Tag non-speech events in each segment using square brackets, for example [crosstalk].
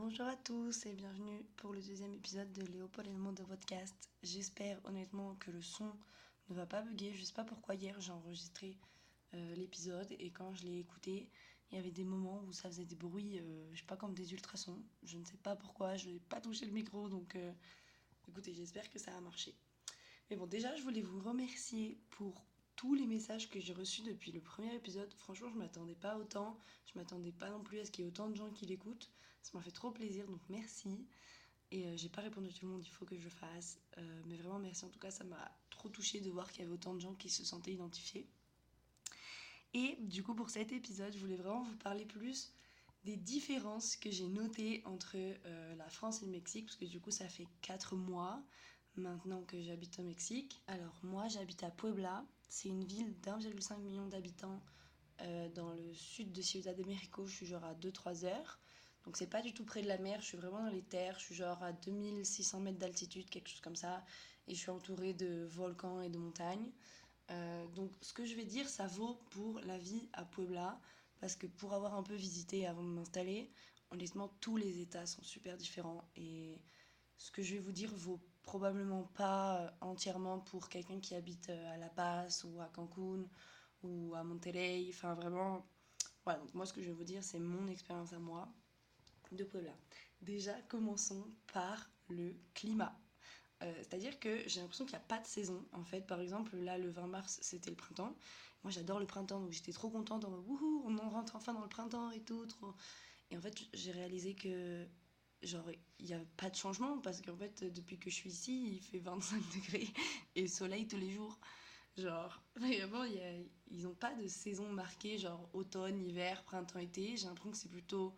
Bonjour à tous et bienvenue pour le deuxième épisode de Léopold et le monde de podcast. J'espère honnêtement que le son ne va pas bugger. Je sais pas pourquoi hier j'ai enregistré euh, l'épisode et quand je l'ai écouté, il y avait des moments où ça faisait des bruits, euh, je sais pas comme des ultrasons. Je ne sais pas pourquoi, je n'ai pas touché le micro donc euh, écoutez, j'espère que ça a marché. Mais bon, déjà je voulais vous remercier pour tous les messages que j'ai reçus depuis le premier épisode. Franchement, je m'attendais pas autant. Je m'attendais pas non plus à ce qu'il y ait autant de gens qui l'écoutent. Ça m'a fait trop plaisir, donc merci. Et euh, j'ai pas répondu à tout le monde, il faut que je le fasse. Euh, mais vraiment, merci. En tout cas, ça m'a trop touché de voir qu'il y avait autant de gens qui se sentaient identifiés. Et du coup, pour cet épisode, je voulais vraiment vous parler plus des différences que j'ai notées entre euh, la France et le Mexique, parce que du coup, ça fait 4 mois maintenant que j'habite au Mexique. Alors moi j'habite à Puebla, c'est une ville d'1,5 million d'habitants euh, dans le sud de Ciudad de México, je suis genre à 2-3 heures. Donc c'est pas du tout près de la mer, je suis vraiment dans les terres, je suis genre à 2600 mètres d'altitude, quelque chose comme ça, et je suis entourée de volcans et de montagnes. Euh, donc ce que je vais dire, ça vaut pour la vie à Puebla, parce que pour avoir un peu visité avant de m'installer, honnêtement tous les états sont super différents et ce que je vais vous dire vaut probablement pas euh, entièrement pour quelqu'un qui habite euh, à La Paz ou à Cancun ou à Monterrey. Enfin, vraiment, voilà. Donc, moi, ce que je vais vous dire, c'est mon expérience à moi de Puebla. Déjà, commençons par le climat. Euh, c'est-à-dire que j'ai l'impression qu'il n'y a pas de saison. En fait, par exemple, là, le 20 mars, c'était le printemps. Moi, j'adore le printemps, donc j'étais trop contente. En wouhou, on en rentre enfin dans le printemps et tout. Et en fait, j'ai réalisé que genre il n'y a pas de changement parce qu'en fait depuis que je suis ici il fait 25 [laughs] degrés et soleil tous les jours genre vraiment a, ils n'ont pas de saison marquée genre automne hiver printemps été j'ai l'impression que c'est plutôt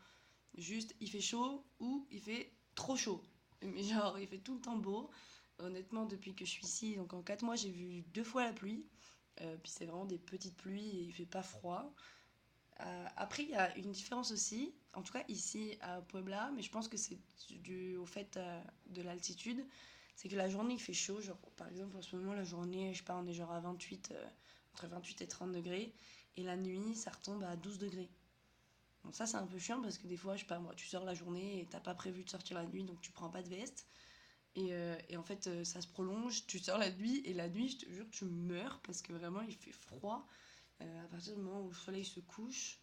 juste il fait chaud ou il fait trop chaud mais genre il fait tout le temps beau honnêtement depuis que je suis ici donc en 4 mois j'ai vu deux fois la pluie euh, puis c'est vraiment des petites pluies et il fait pas froid euh, après, il y a une différence aussi, en tout cas ici à Puebla, mais je pense que c'est dû au fait euh, de l'altitude. C'est que la journée il fait chaud, genre par exemple en ce moment la journée, je sais pas, on est genre à 28, euh, entre 28 et 30 degrés, et la nuit ça retombe à 12 degrés. Donc ça c'est un peu chiant parce que des fois, je sais pas, moi tu sors la journée et t'as pas prévu de sortir la nuit donc tu prends pas de veste. Et, et en fait ça se prolonge, tu sors la nuit et la nuit je te jure tu meurs parce que vraiment il fait froid. Euh, à partir du moment où le soleil se couche,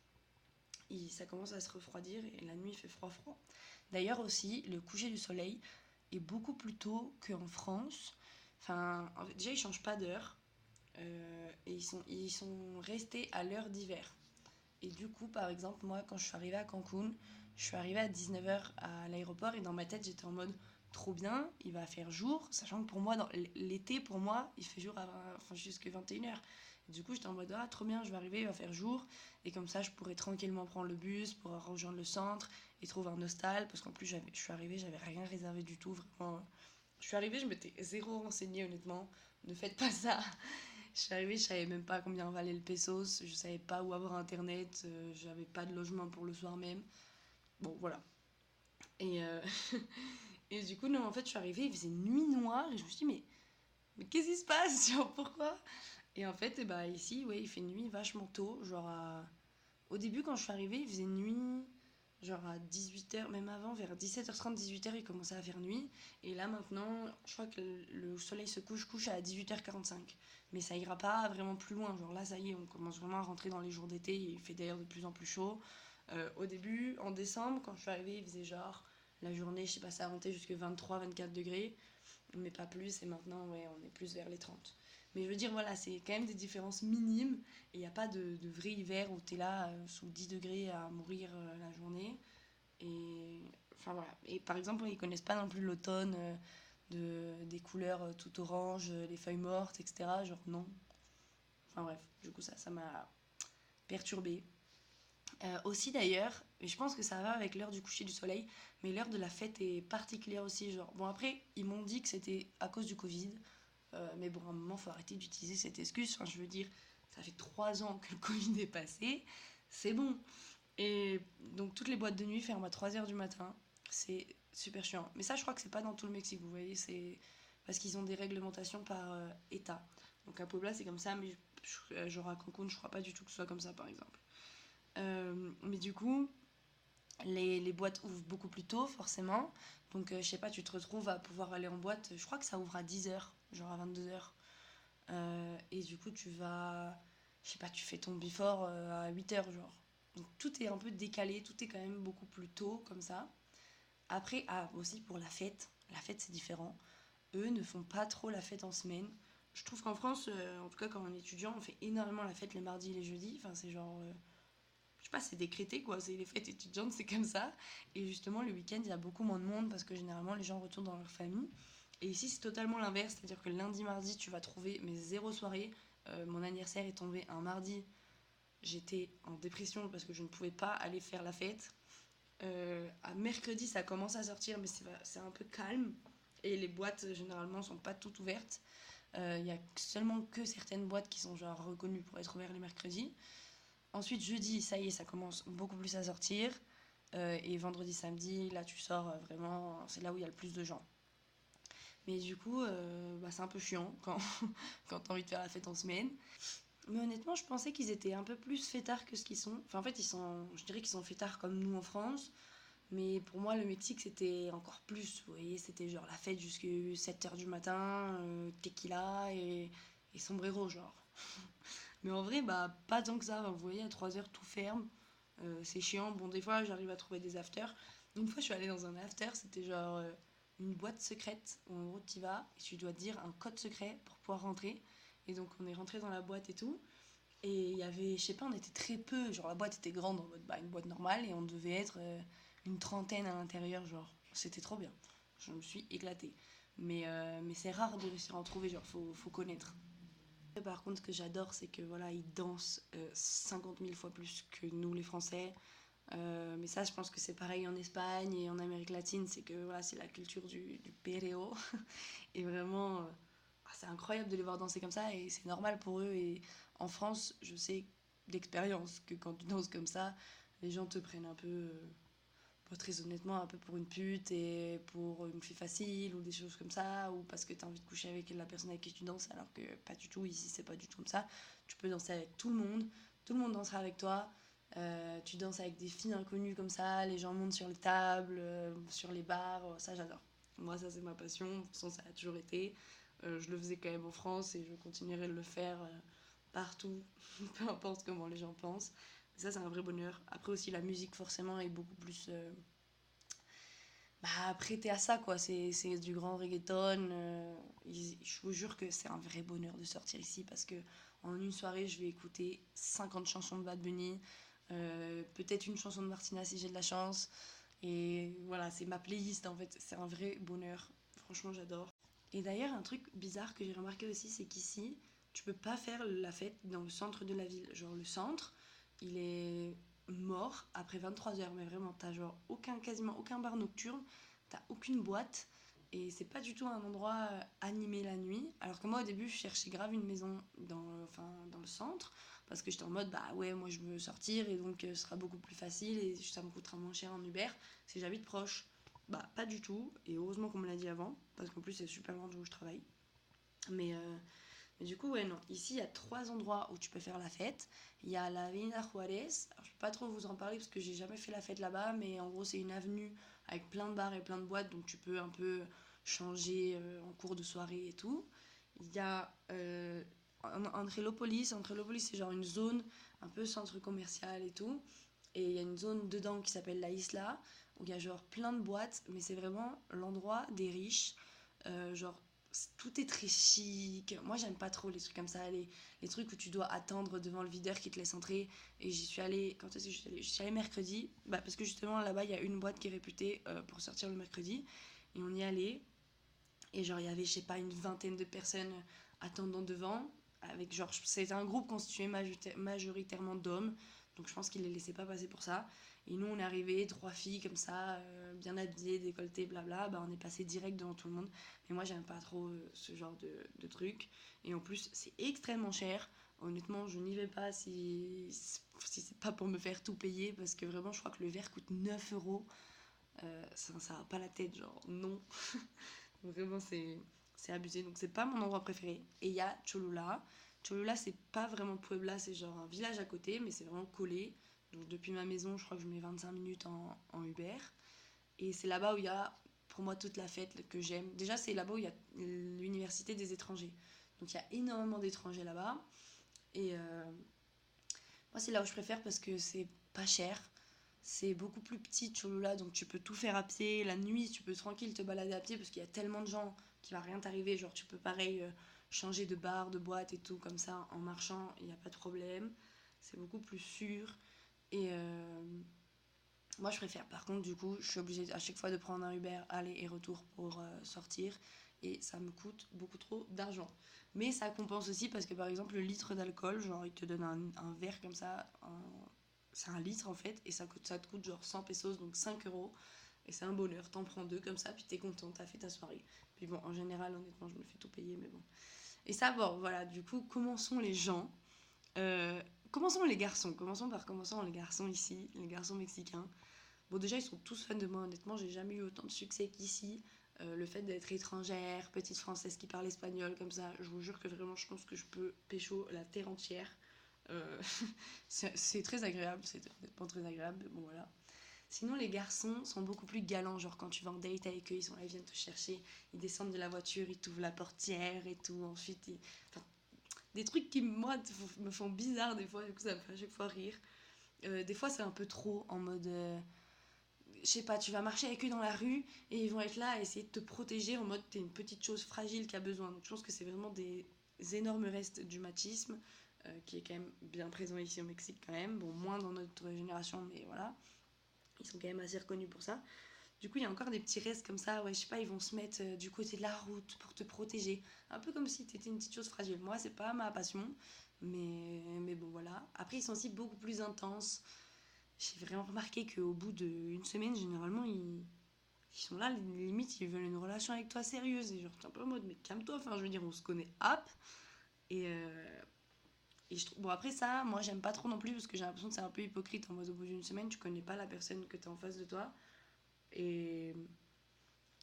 ça commence à se refroidir et la nuit fait froid froid. D'ailleurs aussi, le coucher du soleil est beaucoup plus tôt qu'en France. Enfin, déjà, ils changent pas d'heure. Euh, et ils sont, ils sont restés à l'heure d'hiver. Et du coup, par exemple, moi, quand je suis arrivée à Cancun, je suis arrivée à 19h à l'aéroport et dans ma tête, j'étais en mode trop bien, il va faire jour, sachant que pour moi, dans l'été, pour moi, il fait jour jusqu'à 21h. du coup, j'étais en mode, ah, trop bien, je vais arriver, il va faire jour. Et comme ça, je pourrais tranquillement prendre le bus pour rejoindre le centre et trouver un hostal. Parce qu'en plus, je suis arrivée, j'avais rien réservé du tout, vraiment. Je suis arrivée, je m'étais zéro renseignée, honnêtement. Ne faites pas ça. Je suis arrivée, je savais même pas combien valait le pesos, je savais pas où avoir internet, euh, j'avais pas de logement pour le soir même. Bon, voilà. Et, euh, [laughs] Et du coup, non, en fait, je suis arrivée, il faisait nuit noire, et je me suis dit, mais, mais qu'est-ce qui se passe? [laughs] Pourquoi? Et en fait, eh ben, ici, ouais, il fait nuit vachement tôt. Genre, au début, quand je suis arrivée, il faisait nuit, genre à 18h, même avant, vers 17h30, 18h, il commençait à faire nuit. Et là, maintenant, je crois que le soleil se couche, couche à 18h45. Mais ça ira pas vraiment plus loin. Genre là, ça y est, on commence vraiment à rentrer dans les jours d'été, il fait d'ailleurs de plus en plus chaud. Euh, au début, en décembre, quand je suis arrivée, il faisait genre la journée, je sais pas, ça monté jusqu'à 23-24 degrés, mais pas plus. Et maintenant, ouais, on est plus vers les 30. Mais je veux dire, voilà, c'est quand même des différences minimes. Et il n'y a pas de, vrai hiver où tu es là euh, sous 10 degrés à mourir euh, la journée. Et voilà. Et par exemple, ils connaissent pas non plus l'automne, euh, de, des couleurs tout orange, les feuilles mortes, etc. Genre non. Enfin bref, du coup, ça, ça m'a perturbée. Aussi d'ailleurs, et je pense que ça va avec l'heure du coucher du soleil, mais l'heure de la fête est particulière aussi. Genre, bon après, ils m'ont dit que c'était à cause du Covid, euh, mais bon, à un moment, faut arrêter d'utiliser cette excuse. Je veux dire, ça fait trois ans que le [laughs] Covid est passé, c'est bon. Et donc toutes les boîtes de nuit ferment à 3h du matin, c'est super chiant. Mais ça, je crois que c'est pas dans tout le Mexique, vous voyez, c'est parce qu'ils ont des réglementations par euh, État. Donc à Puebla, c'est comme ça, mais genre à Cancun, je crois pas du tout que ce soit comme ça, par exemple. Euh, mais du coup, Les, les boîtes ouvrent beaucoup plus tôt, forcément. Donc, euh, je sais pas, tu te retrouves à pouvoir aller en boîte. Je crois que ça ouvre à 10h, genre à 22h. Euh, et du coup, tu vas. Je sais pas, tu fais ton before euh, à 8h, genre. Donc, tout est un peu décalé, tout est quand même beaucoup plus tôt, comme ça. Après, ah, aussi pour la fête. La fête, c'est différent. Eux ne font pas trop la fête en semaine. Je trouve qu'en France, euh, en tout cas quand on est étudiant, on fait énormément la fête les mardis et les jeudis. Enfin, c'est genre. euh, je sais pas, c'est décrété quoi. C'est les fêtes étudiantes, c'est comme ça. Et justement, le week-end, il y a beaucoup moins de monde parce que généralement, les gens retournent dans leur famille. Et ici, c'est totalement l'inverse. C'est-à-dire que lundi, mardi, tu vas trouver mes zéro soirée. Euh, mon anniversaire est tombé un mardi. J'étais en dépression parce que je ne pouvais pas aller faire la fête. Euh, à mercredi, ça commence à sortir, mais c'est un peu calme. Et les boîtes, euh, généralement, sont pas toutes ouvertes. Euh, Il y a seulement que certaines boîtes qui sont genre reconnues pour être ouvertes les mercredis. Ensuite, jeudi, ça y est, ça commence beaucoup plus à sortir. Euh, et vendredi, samedi, là, tu sors euh, vraiment, c'est là où il y a le plus de gens. Mais du coup, euh, bah, c'est un peu chiant quand, [laughs] quand t'as envie de faire la fête en semaine. Mais honnêtement, je pensais qu'ils étaient un peu plus fêtards que ce qu'ils sont. Enfin, en fait, ils sont, je dirais qu'ils sont fêtards comme nous en France. Mais pour moi, le Mexique, c'était encore plus. Vous voyez, c'était genre la fête jusqu'à 7h du matin, euh, tequila et, sombrero, genre. [laughs] Mais en vrai, bah, pas tant que ça. Vous voyez, à 3h, tout ferme. Euh, c'est chiant. Bon, des fois, j'arrive à trouver des afters. Une fois, je suis allée dans un after, c'était genre une boîte secrète où en gros, tu vas et tu dois dire un code secret pour pouvoir rentrer. Et donc, on est rentré dans la boîte et tout. Et il y avait, je sais pas, on était très peu. Genre, la boîte était grande en mode bah, une boîte normale et on devait être euh, une trentaine à l'intérieur. Genre, c'était trop bien. Je me suis éclatée. Mais, euh, mais c'est rare de réussir à en trouver. Genre, faut, faut connaître. Par contre, ce que j'adore, c'est que voilà, ils dansent euh, 50 000 fois plus que nous, les Français. Euh, mais ça, je pense que c'est pareil en Espagne et en Amérique latine. C'est que voilà, c'est la culture du, du perreo. [laughs] et vraiment, euh, ah, c'est incroyable de les voir danser comme ça. Et c'est normal pour eux. Et en France, je sais d'expérience que quand tu danses comme ça, les gens te prennent un peu, euh, très honnêtement, un peu pour une pute et pour une fille facile ou des choses comme ça. Ou parce que tu as envie de coucher avec la personne avec qui tu danses. Alors que pas du tout. Ici, c'est pas du tout comme ça. Tu peux danser avec tout le monde. Tout le monde dansera avec toi. Euh, tu danses avec des filles inconnues comme ça, les gens montent sur les tables, euh, sur les bars, euh, ça j'adore. Moi ça c'est ma passion, de toute façon ça a toujours été. Je le faisais quand même en France et je continuerai de le faire partout, [laughs] peu importe comment les gens pensent. Ça c'est un vrai bonheur. Après aussi la musique forcément est beaucoup plus bah, prêtée à ça quoi, c'est du grand reggaeton. je vous jure que c'est un vrai bonheur de sortir ici parce que en une soirée je vais écouter 50 chansons de Bad Bunny. Euh, peut-être une chanson de Martina si j'ai de la chance. Et voilà, c'est ma playlist en fait. C'est un vrai bonheur. Franchement, j'adore. Et d'ailleurs, un truc bizarre que j'ai remarqué aussi, c'est qu'ici, tu peux pas faire la fête dans le centre de la ville. Genre, le centre, il est mort après 23 heures. Mais vraiment, t'as genre aucun, quasiment aucun bar nocturne. T'as aucune boîte. Et c'est pas du tout un endroit euh, animé la nuit. Alors que moi, au début, je cherchais grave une maison dans, enfin, dans le centre parce que j'étais en mode bah ouais moi je veux sortir et donc euh, ce sera beaucoup plus facile et ça me coûtera moins cher en Uber. Si j'habite proche. Bah pas du tout. Et heureusement qu'on me l'a dit avant parce qu'en plus c'est super loin d'où je travaille. Mais, euh, mais du coup ouais non. Ici il y a trois endroits où tu peux faire la fête. Il y a la Avenida Juárez. Alors je peux pas trop vous en parler parce que j'ai jamais fait la fête là-bas mais en gros c'est une avenue avec plein de bars et plein de boîtes donc tu peux un peu changer euh, en cours de soirée et tout. Il y a euh, en- Andrélopolis. Andrélopolis, c'est genre une zone un peu centre commercial et tout. Et il y a une zone dedans qui s'appelle la Isla, où il y a genre plein de boîtes, mais c'est vraiment l'endroit des riches. Euh, genre, tout est très chic. Moi, j'aime pas trop les trucs comme ça, les, les trucs où tu dois attendre devant le videur qui te laisse entrer. Et j'y suis allée, quand est-ce que j'y suis allée? J'y suis allée mercredi, bah, parce que justement là-bas, il y a une boîte qui est réputée euh, pour sortir le mercredi. Et on y allait. Et genre, il y avait, je sais pas, une vingtaine de personnes attendant devant avec genre c'était un groupe constitué majorita- majoritairement d'hommes donc je pense qu'ils les laissaient pas passer pour ça. Et nous on est arrivés trois filles comme ça euh, bien habillées décolletées blabla bah on est passé direct devant tout le monde. Mais moi j'aime pas trop euh, ce genre de, truc. Et en plus c'est extrêmement cher. Honnêtement je n'y vais pas si si c'est pas pour me faire tout payer parce que vraiment je crois que le verre coûte 9 euros. Euh, ça ça va pas la tête genre non. [laughs] Vraiment c'est c'est abusé. Donc c'est pas mon endroit préféré. Et il y a Cholula. Cholula, c'est pas vraiment Puebla, c'est genre un village à côté, mais c'est vraiment collé. Donc depuis ma maison, je crois que je mets 25 minutes en, Uber. Et c'est là-bas où il y a, pour moi, toute la fête que j'aime. Déjà, c'est là-bas où il y a l'université des étrangers. Donc il y a énormément d'étrangers là-bas. Et euh, moi, c'est là où je préfère parce que c'est pas cher. C'est beaucoup plus petit, Cholula, donc tu peux tout faire à pied. La nuit, tu peux tranquille te balader à pied parce qu'il y a tellement de gens va rien t'arriver. Genre, tu peux pareil euh, changer de bar, de boîte et tout comme ça en marchant, il n'y a pas de problème. C'est beaucoup plus sûr. Et euh, moi, je préfère. Par contre, du coup, je suis obligée à chaque fois de prendre un Uber aller et retour pour sortir. Et ça me coûte beaucoup trop d'argent. Mais ça compense aussi parce que par exemple le litre d'alcool, genre il te donne un, un verre comme ça, c'est un litre en fait, et ça, coûte, ça te coûte genre 100 pesos, donc 5 euros. Et c'est un bonheur, t'en prends deux comme ça, puis t'es content, t'as fait ta soirée. Puis bon, en général, honnêtement, je me fais tout payer, mais bon. Et ça, bon, voilà, du coup, commençons les gens. Euh, commençons les garçons, commençons par commençons les garçons ici, les garçons mexicains. Bon, déjà, ils sont tous fans de moi, honnêtement, j'ai jamais eu autant de succès qu'ici. Euh, le fait d'être étrangère, petite française qui parle espagnol comme ça, je vous jure que vraiment je pense que je peux pécho la terre entière. Euh, [laughs] c'est très agréable, c'est honnêtement très agréable, bon voilà. Sinon les garçons sont beaucoup plus galants, genre quand tu vas en date avec eux, ils sont là, ils viennent te chercher, ils descendent de la voiture, ils t'ouvrent la portière et tout, ensuite des trucs qui moi me font bizarre des fois, du coup ça me fait à chaque fois rire. Euh, des fois c'est un peu trop en mode je sais pas, tu vas marcher avec eux dans la rue et ils vont être là à essayer de te protéger en mode t'es une petite chose fragile qui a besoin. Donc je pense que c'est vraiment des énormes restes du machisme euh, qui est quand même bien présent ici au Mexique quand même. Bon, moins dans notre génération, mais voilà. Ils sont quand même assez reconnus pour ça. Du coup, il y a encore des petits restes comme ça, ouais, je sais pas, ils vont se mettre euh, du côté de la route pour te protéger. Un peu comme si t'étais une petite chose fragile. Moi, c'est pas ma passion, mais, mais bon, voilà. Après, ils sont aussi beaucoup plus intenses j'ai vraiment remarqué qu'au bout d'une semaine, généralement, ils, ils sont là, limite, ils veulent une relation avec toi sérieuse. Et genre, t'es un peu en mode, mais calme-toi, enfin, je veux dire, on se connaît, hop. Et, euh, et je trouve, bon, après ça, moi, j'aime pas trop non plus parce que j'ai l'impression que c'est un peu hypocrite. En mode, au bout d'une semaine, tu connais pas la personne que t'as en face de toi. Et,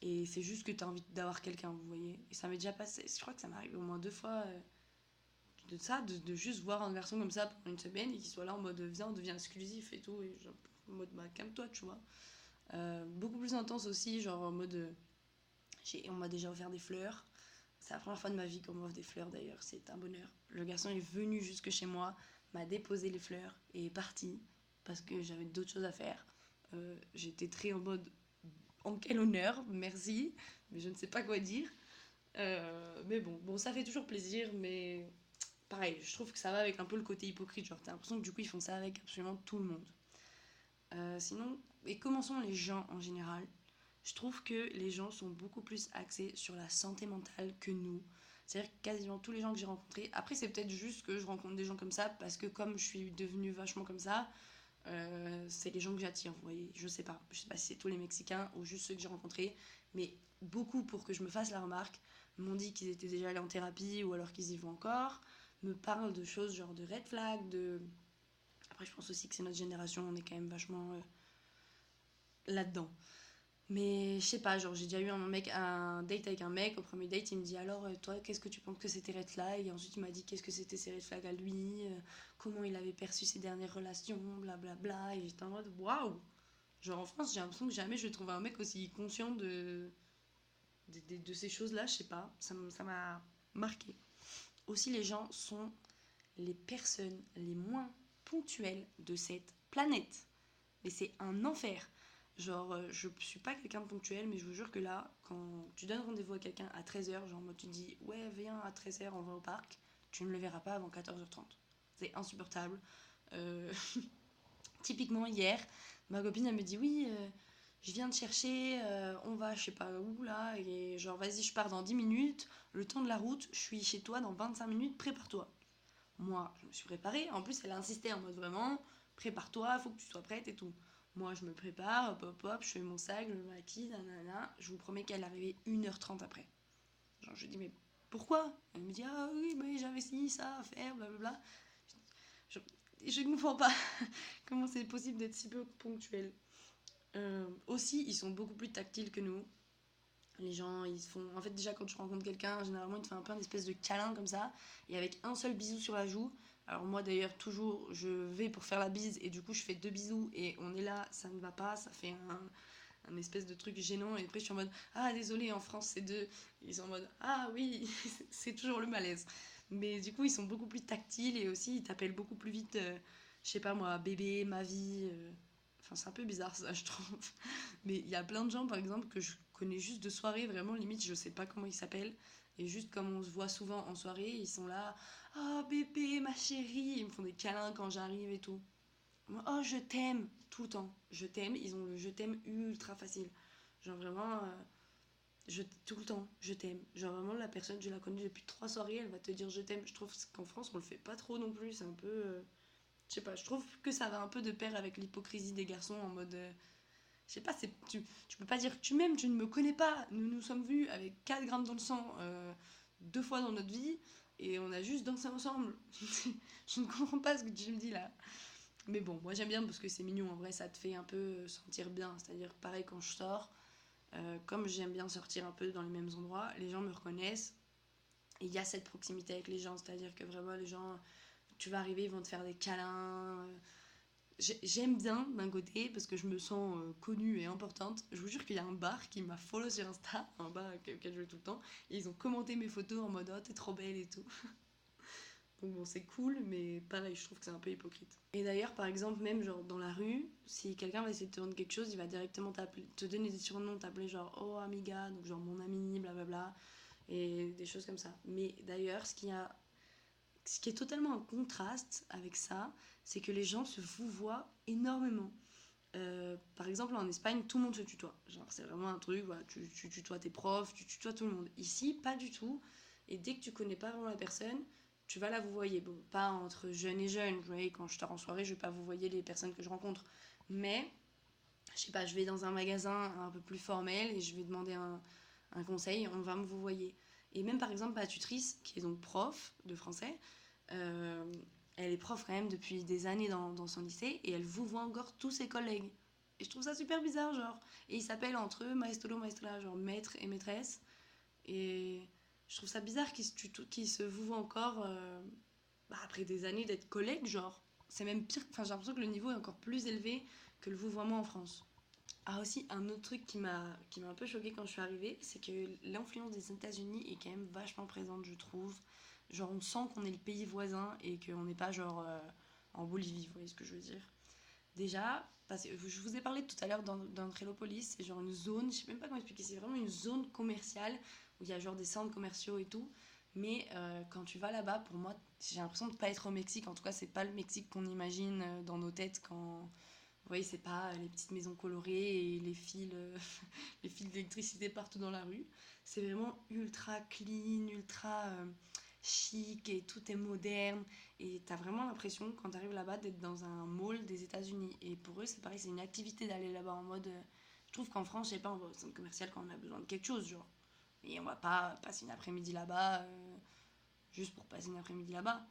et c'est juste que t'as envie d'avoir quelqu'un, vous voyez. Et ça m'est déjà passé, je crois que ça m'arrive au moins deux fois. Euh, de ça, de, juste voir un garçon comme ça pendant une semaine et qu'il soit là en mode viens, on devient exclusif et tout, et en mode bah calme-toi, tu vois. Euh, beaucoup plus intense aussi, genre en mode on m'a déjà offert des fleurs. C'est la première fois de ma vie qu'on m'offre des fleurs d'ailleurs, c'est un bonheur. Le garçon est venu jusque chez moi, m'a déposé les fleurs et est parti parce que j'avais d'autres choses à faire. Euh, j'étais très en mode en quel honneur, merci, mais je ne sais pas quoi dire. Euh, mais bon, bon, ça fait toujours plaisir, mais pareil, je trouve que ça va avec un peu le côté hypocrite. Genre, t'as l'impression que du coup, ils font ça avec absolument tout le monde. Euh, sinon, et commençons les gens en général. Je trouve que les gens sont beaucoup plus axés sur la santé mentale que nous. C'est-à-dire quasiment tous les gens que j'ai rencontrés. Après, c'est peut-être juste que je rencontre des gens comme ça parce que comme je suis devenue vachement comme ça, euh, c'est les gens que j'attire. Vous voyez, je sais pas. Je sais pas si c'est tous les Mexicains ou juste ceux que j'ai rencontrés, mais beaucoup pour que je me fasse la remarque m'ont dit qu'ils étaient déjà allés en thérapie ou alors qu'ils y vont encore me parle de choses genre de red flag, de... Après, je pense aussi que c'est notre génération, on est quand même vachement euh, là-dedans. Mais je sais pas, genre j'ai déjà eu un, mec, un date avec un mec, au premier date il me dit alors euh, toi qu'est-ce que tu penses que c'était red flag Et ensuite il m'a dit qu'est-ce que c'était ces red flags à lui, euh, comment il avait perçu ses dernières relations, blablabla. Bla, bla, et j'étais en mode waouh Genre en France j'ai l'impression que jamais je vais trouver un mec aussi conscient de, de, de ces choses-là, je sais pas, ça m'a marqué aussi les gens sont les personnes les moins ponctuelles de cette planète. Mais c'est un enfer. Genre, euh, je suis pas quelqu'un de ponctuel, mais je vous jure que là, quand tu donnes rendez-vous à quelqu'un à 13h, genre, moi, tu dis, ouais, viens à 13h, on va au parc, tu ne le verras pas avant 14h30. C'est insupportable. Euh, [laughs] typiquement, hier, ma copine, elle me dit, oui, euh, je viens de chercher, on va je sais pas où là, et genre vas-y je pars dans 10 minutes, le temps de la route, je suis chez toi dans 25 minutes, prépare-toi. Moi je me suis préparée, en plus elle a insisté en mode vraiment, prépare-toi, faut que tu sois prête et tout. Moi je me prépare, hop hop je fais mon sac, je me maquille, nanana, je vous promets qu'elle arrivait 1h30 après. Genre je dis mais pourquoi? Elle me dit ah oui mais j'avais ci, ça à faire, blablabla. Je, je ne comprends pas [laughs] comment c'est possible d'être si peu ponctuel. Euh, aussi, ils sont beaucoup plus tactiles que nous. Les gens, ils font. En fait, déjà, quand tu rencontres quelqu'un, généralement, il te fait un peu un espèce de câlin comme ça. Et avec un seul bisou sur la joue, Alors moi d'ailleurs toujours je vais pour faire la bise et du coup je fais deux bisous et on est là, ça ne va pas, ça fait un, espèce de truc gênant et après je suis en mode ah désolé en France c'est deux, ils sont en mode ah oui [laughs] c'est toujours le malaise. Mais du coup ils sont beaucoup plus tactiles et aussi ils t'appellent beaucoup plus vite, euh, je sais pas moi, bébé, ma vie. euh. Enfin c'est un peu bizarre ça [laughs] je trouve. Mais il y a plein de gens par exemple que je connais juste de soirée, vraiment limite je sais pas comment ils s'appellent. Et juste comme on se voit souvent en soirée, ils sont là, oh bébé, ma chérie, ils me font des câlins quand j'arrive et tout. Oh je t'aime, tout le temps, je t'aime, ils ont le je t'aime ultra facile. Genre vraiment, euh, tout le temps, je t'aime. Genre vraiment la personne, je la connais depuis trois soirées, elle va te dire je t'aime. Je trouve qu'en France on le fait pas trop non plus, c'est un peu... euh, je sais pas, je trouve que ça va un peu de pair avec l'hypocrisie des garçons en mode... euh, je sais pas, tu, peux pas dire que tu m'aimes, tu ne me connais pas. Nous nous sommes vus avec 4 grammes dans le sang euh, deux fois dans notre vie et on a juste dansé ensemble. [laughs] je ne comprends pas ce que tu me dis là. Mais bon, moi j'aime bien parce que c'est mignon, en vrai ça te fait un peu sentir bien. C'est-à-dire pareil quand je sors, euh, comme j'aime bien sortir un peu dans les mêmes endroits, les gens me reconnaissent. Et il y a cette proximité avec les gens, c'est-à-dire que vraiment les gens, tu vas arriver, ils vont te faire des câlins. euh, J'aime bien d'un côté parce que je me sens euh, connue et importante. Je vous jure qu'il y a un bar qui m'a follow sur Insta, [laughs] un bar auquel je vais tout le temps. Ils ont commenté mes photos en mode oh t'es trop belle et tout. [laughs] Donc bon c'est cool mais pareil je trouve que c'est un peu hypocrite. Et d'ailleurs par exemple même genre dans la rue, si quelqu'un va essayer de te vendre quelque chose, il va directement te donner des surnoms, t'appeler genre oh amiga, donc genre mon ami, blablabla. Et des choses comme ça. Mais d'ailleurs ce qui a ce qui est totalement en contraste avec ça, c'est que les gens se vouvoient énormément. Euh, par exemple, en Espagne, tout le monde se tutoie. C'est vraiment un truc, tu, tu tutoies tes profs, tu tutoies tout le monde. Ici, pas du tout. Et dès que tu connais pas vraiment la personne, tu vas la vous voyez. Pas entre jeunes et jeunes. Voyez, quand je sors en soirée, je vais pas vous voyer les personnes que je rencontre. Mais, je sais pas, je vais dans un magasin un peu plus formel et je vais demander un, conseil, on va me vous voyer. Et même par exemple, ma tutrice, qui est donc prof de français, euh, elle est prof quand même depuis des années dans, son lycée et elle vous voit encore tous ses collègues. Et je trouve ça super bizarre, genre. Et ils s'appellent entre eux maestro, maestra, genre maître et maîtresse. Et je trouve ça bizarre qu'ils qu'ils se vous voient encore euh, bah, après des années d'être collègues, genre. C'est même pire, enfin j'ai l'impression que le niveau est encore plus élevé que le vouvoiement en France. Ah aussi, un autre truc qui m'a un peu choqué quand je suis arrivée, c'est que l'influence des États-Unis est quand même vachement présente, je trouve. Genre, on sent qu'on est le pays voisin et qu'on n'est pas genre euh, en Bolivie, vous voyez ce que je veux dire. Déjà, parce que je vous ai parlé tout à l'heure Trélopolis, c'est genre une zone, je sais même pas comment expliquer, c'est vraiment une zone commerciale où il y a genre des centres commerciaux et tout. Mais euh, quand tu vas là-bas, pour moi, j'ai l'impression de pas être au Mexique. En tout cas, c'est pas le Mexique qu'on imagine euh, dans nos têtes quand. Vous voyez, c'est pas les petites maisons colorées et les fils, euh, [laughs] les fils d'électricité partout dans la rue. C'est vraiment ultra clean, ultra euh, chic et tout est moderne. Et t'as vraiment l'impression, quand t'arrives là-bas, d'être dans un mall des États-Unis. Et pour eux, c'est pareil, c'est une activité d'aller là-bas en mode. euh, je trouve qu'en France, je sais pas, on va au centre commercial quand on a besoin de quelque chose, genre. Et on va pas passer une après-midi là-bas euh, juste pour passer une après-midi là-bas.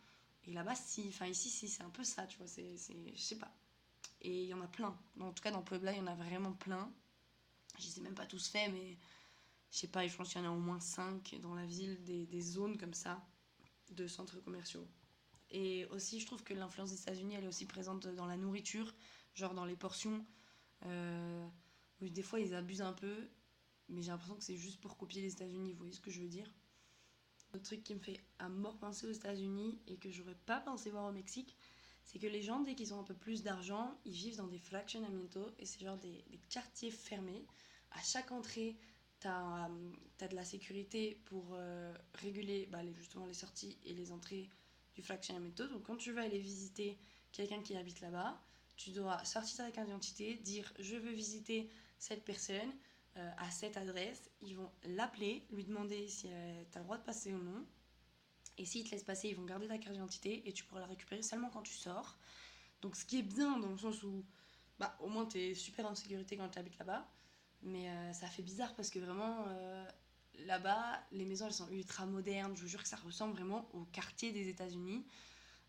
Et là-bas, si, enfin ici, si, c'est un peu ça, tu vois, c'est, je sais pas. Et il y en a plein. En tout cas, dans Puebla, il y en a vraiment plein. Je les ai même pas tous faits, mais je sais pas, je pense qu'il y en a au moins 5 dans la ville, des, des zones comme ça, de centres commerciaux. Et aussi, je trouve que l'influence des États-Unis, elle est aussi présente dans la nourriture, genre dans les portions. Euh, des fois, ils abusent un peu, mais j'ai l'impression que c'est juste pour copier les États-Unis, vous voyez ce que je veux dire? Le truc qui me fait à mort penser aux États-Unis et que j'aurais pas pensé voir au Mexique, c'est que les gens, dès qu'ils ont un peu plus d'argent, ils vivent dans des fraccionamientos et c'est genre des, des quartiers fermés. À chaque entrée, t'as as de la sécurité pour euh, réguler bah, justement les sorties et les entrées du fraccionamiento. Donc quand tu vas aller visiter quelqu'un qui habite là-bas, tu dois sortir ta carte d'identité, dire je veux visiter cette personne euh, à cette adresse. Ils vont l'appeler, lui demander si euh, tu as le droit de passer ou non. Et s'ils te laissent passer, ils vont garder ta carte d'identité et tu pourras la récupérer seulement quand tu sors. Donc ce qui est bien dans le sens où bah, au moins tu es super en sécurité quand tu habites là-bas. Mais euh, ça fait bizarre parce que vraiment euh, là-bas, les maisons elles sont ultra modernes. Je vous jure que ça ressemble vraiment au quartier des États-Unis.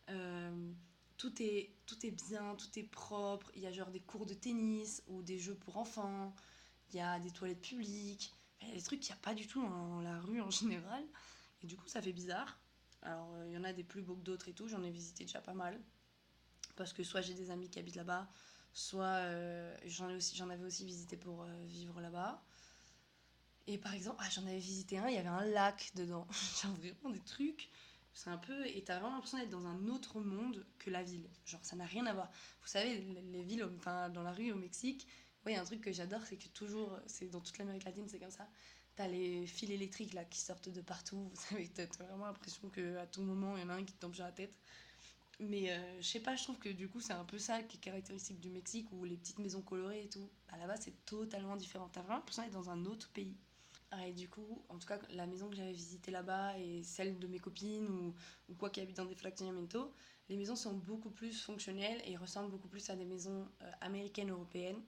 Euh, tout, est, tout est bien, tout est propre. Il y a genre des cours de tennis ou des jeux pour enfants. Il y a des toilettes publiques. Il y a des trucs qu'il n'y a pas du tout dans la rue en général. Et du coup, ça fait bizarre. Alors, il y en a des plus beaux que d'autres et tout, j'en ai visité déjà pas mal. Parce que soit j'ai des amis qui habitent là-bas, soit aussi, j'en avais aussi visité pour vivre là-bas. Et par exemple, ah, j'en avais visité un, il y avait un lac dedans. [laughs] Genre vraiment des trucs. C'est un peu. Et t'as vraiment l'impression d'être dans un autre monde que la ville. Genre, ça n'a rien à voir. Vous savez, les villes, enfin, dans la rue au Mexique, il y a un truc que j'adore, c'est que toujours, c'est dans toute l'Amérique latine, c'est comme ça. T'as les fils électriques là qui sortent de partout. [laughs] Vous savez, t'as vraiment l'impression qu'à tout moment, il y en a un qui te tombe sur la tête. Mais euh, je sais pas, je trouve que du coup, c'est un peu ça qui est caractéristique du Mexique, où les petites maisons colorées et tout. Là-bas, c'est totalement différent. T'as vraiment l'impression d'être dans un autre pays. Ah, et du coup, en tout cas, la maison que j'avais visitée là-bas et celle de mes copines ou, ou quoi qui habite dans des fractionamento, les maisons sont beaucoup plus fonctionnelles et ressemblent beaucoup plus à des maisons euh, américaines européennes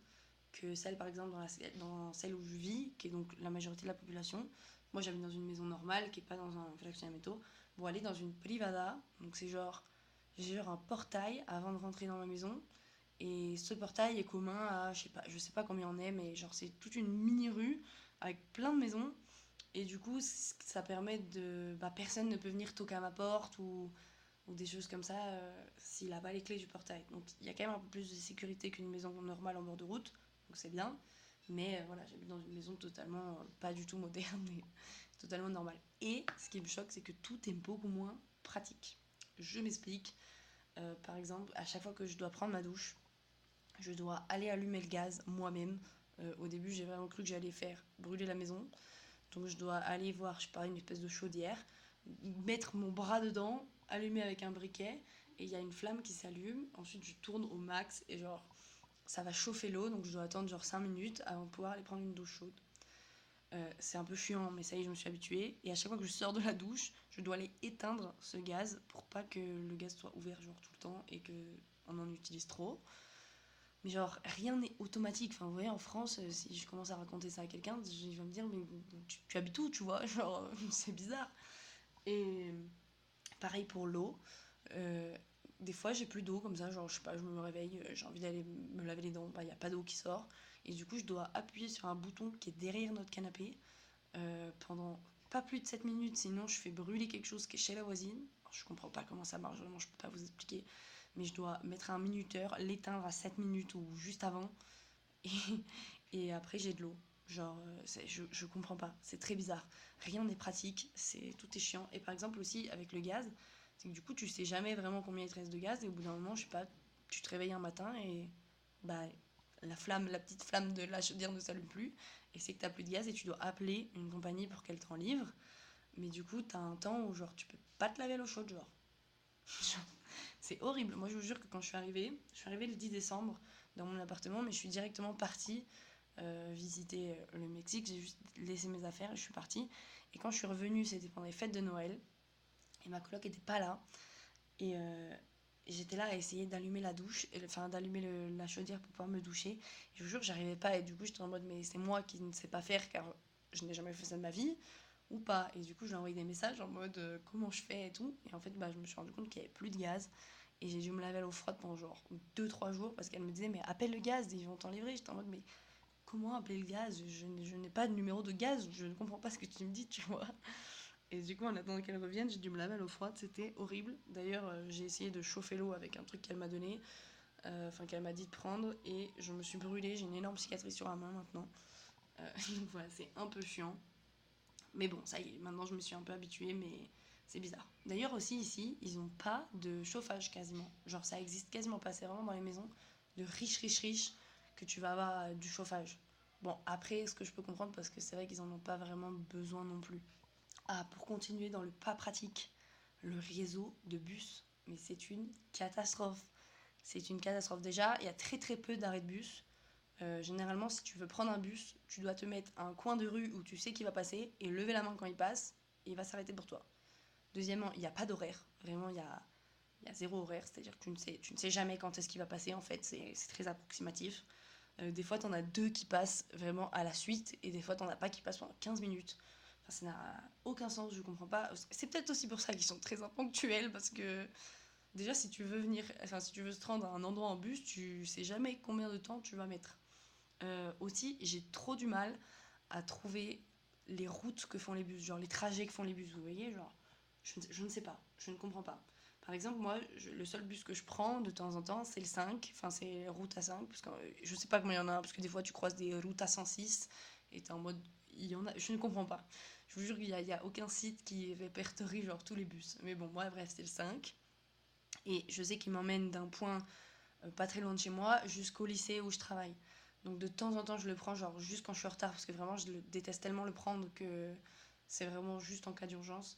que celles par exemple dans, celle où je vis, qui est donc la majorité de la population. Moi j'habite dans une maison normale qui est pas dans un fractionamento. Bon, aller dans une privada, donc c'est genre, genre un portail avant de rentrer dans ma maison. Et ce portail est commun à, je sais pas, je sais pas combien on est, mais genre c'est toute une mini rue avec plein de maisons. Et du coup, ça permet de. Bah, personne ne peut venir toquer à ma porte ou, ou des choses comme ça euh, s'il n'a pas les clés du portail. Donc il y a quand même un peu plus de sécurité qu'une maison normale en bord de route, c'est bien. Mais euh, voilà, j'habite dans une maison totalement euh, pas du tout moderne, mais [laughs] totalement normale. Et ce qui me choque, c'est que tout est beaucoup moins pratique. Je m'explique. par exemple, à chaque fois que je dois prendre ma douche, je dois aller allumer le gaz moi-même euh, au début, j'ai vraiment cru que j'allais faire brûler la maison. Donc, je dois aller voir, je sais une espèce de chaudière, mettre mon bras dedans, allumer avec un briquet, et il y a une flamme qui s'allume. Ensuite, je tourne au max, et genre, ça va chauffer l'eau, donc je dois attendre genre 5 minutes avant de pouvoir aller prendre une douche chaude. Euh, c'est un peu chiant, mais ça y est, je me suis habituée. Et à chaque fois que je sors de la douche, je dois aller éteindre ce gaz pour pas que le gaz soit ouvert genre tout le temps et qu'on en utilise trop. Mais genre, rien n'est automatique. Enfin, vous voyez, en France, euh, si je commence à raconter ça à quelqu'un, il va me dire, mais tu, habites où, tu vois? [laughs] Genre, euh, [laughs] c'est bizarre. Et pareil pour l'eau. Euh, des fois, j'ai plus d'eau comme ça, genre, je sais pas, je me réveille, j'ai envie d'aller me laver les dents, bah, il n'y a pas d'eau qui sort. Et du coup, je dois appuyer sur un bouton qui est derrière notre canapé pendant pas plus de 7 minutes, sinon je fais brûler quelque chose qui est chez la voisine. je comprends pas comment ça marche, vraiment, je peux pas vous expliquer mais je dois mettre un minuteur, l'éteindre à 7 minutes ou juste avant, et, [laughs] et après j'ai de l'eau. Genre, euh, je, je comprends pas, c'est très bizarre. Rien n'est pratique, c'est tout est chiant. Et par exemple aussi avec le gaz, c'est que du coup tu sais jamais vraiment combien il te reste de gaz, et au bout d'un moment, je sais pas, tu te réveilles un matin et bah la flamme, la petite flamme de la chaudière ne s'allume plus, et c'est que t'as plus de gaz et tu dois appeler une compagnie pour qu'elle t'en livre. Mais du coup, t'as un temps où genre tu peux pas te laver l'eau chaude, genre. C'est horrible. Moi, je vous jure que quand je suis arrivée, je suis arrivée le 10 décembre dans mon appartement, mais je suis directement partie euh, visiter le Mexique. J'ai juste laissé mes affaires et je suis partie. Et quand je suis revenue, c'était pendant les fêtes de Noël. Et ma coloc n'était pas là. Et, euh, j'étais là à essayer d'allumer la douche, enfin d'allumer la chaudière pour pouvoir me doucher. Et je vous jure j'arrivais pas. Et du coup, j'étais en mode, mais c'est moi qui ne sais pas faire car je n'ai jamais fait ça de ma vie ou pas. Et du coup, j'ai envoyé des messages en mode euh, comment je fais et tout. Et en fait, bah, je me suis rendu compte qu'il n'y avait plus de gaz. Et j'ai dû me laver à l'eau froide pendant genre 2-3 jours parce qu'elle me disait mais appelle le gaz, ils vont t'en livrer. J'étais en mode mais comment appeler le gaz? Je, je n'ai pas de numéro de gaz, je ne comprends pas ce que tu me dis, tu vois. Et du coup, en attendant qu'elle revienne, j'ai dû me laver à l'eau froide, c'était horrible. D'ailleurs, euh, j'ai essayé de chauffer l'eau avec un truc qu'elle m'a donné, euh, enfin qu'elle m'a dit de prendre, et je me suis brûlée. J'ai une énorme cicatrice sur la main maintenant. [laughs] donc voilà, c'est un peu chiant. Mais bon, ça y est, maintenant je me suis un peu habituée, mais c'est bizarre. D'ailleurs aussi ici, ils n'ont pas de chauffage quasiment. Genre ça existe quasiment pas. C'est vraiment dans les maisons de riches, riches, riches que tu vas avoir euh, du chauffage. Bon, après, ce que je peux comprendre, parce que c'est vrai qu'ils en ont pas vraiment besoin non plus. Ah, pour continuer dans le pas pratique, le réseau de bus. Mais c'est une catastrophe. C'est une catastrophe. Déjà, il y a très très peu d'arrêts de bus. Euh, généralement, si tu veux prendre un bus, tu dois te mettre à un coin de rue où tu sais qu'il va passer et lever la main quand il passe et il va s'arrêter pour toi. Deuxièmement, il n'y a pas d'horaire. Vraiment, il y a, zéro horaire. C'est-à-dire que tu ne, sais, tu ne sais jamais quand est-ce qu'il va passer. En fait, c'est très approximatif. Euh, des fois, tu en as deux qui passent vraiment à la suite et des fois, tu n'en as pas qui passent pendant 15 minutes. Ça n'a aucun sens, je comprends pas. C'est peut-être aussi pour ça qu'ils sont très imponctuels parce que déjà, si tu veux venir, enfin, si tu veux te rendre à un endroit en bus, tu sais jamais combien de temps tu vas mettre. Euh, aussi, j'ai trop du mal à trouver les routes que font les bus, genre les trajets que font les bus, vous voyez, genre je, ne sais pas, je ne comprends pas. Par exemple, moi, le seul bus que je prends de temps en temps, c'est le 5, enfin c'est route à 5, parce que je sais pas comment il y en a, parce que des fois tu croises des routes à 106, et t'es en mode, il y en a, je ne comprends pas. Je vous jure qu'il n'y a, aucun site qui répertorie genre tous les bus. Mais bon, moi, bref, c'est le 5. Et je sais qu'il m'emmène d'un point euh, pas très loin de chez moi jusqu'au lycée où je travaille. Donc de temps en temps, je le prends, genre juste quand je suis en retard, parce que vraiment, je le déteste tellement le prendre que c'est vraiment juste en cas d'urgence.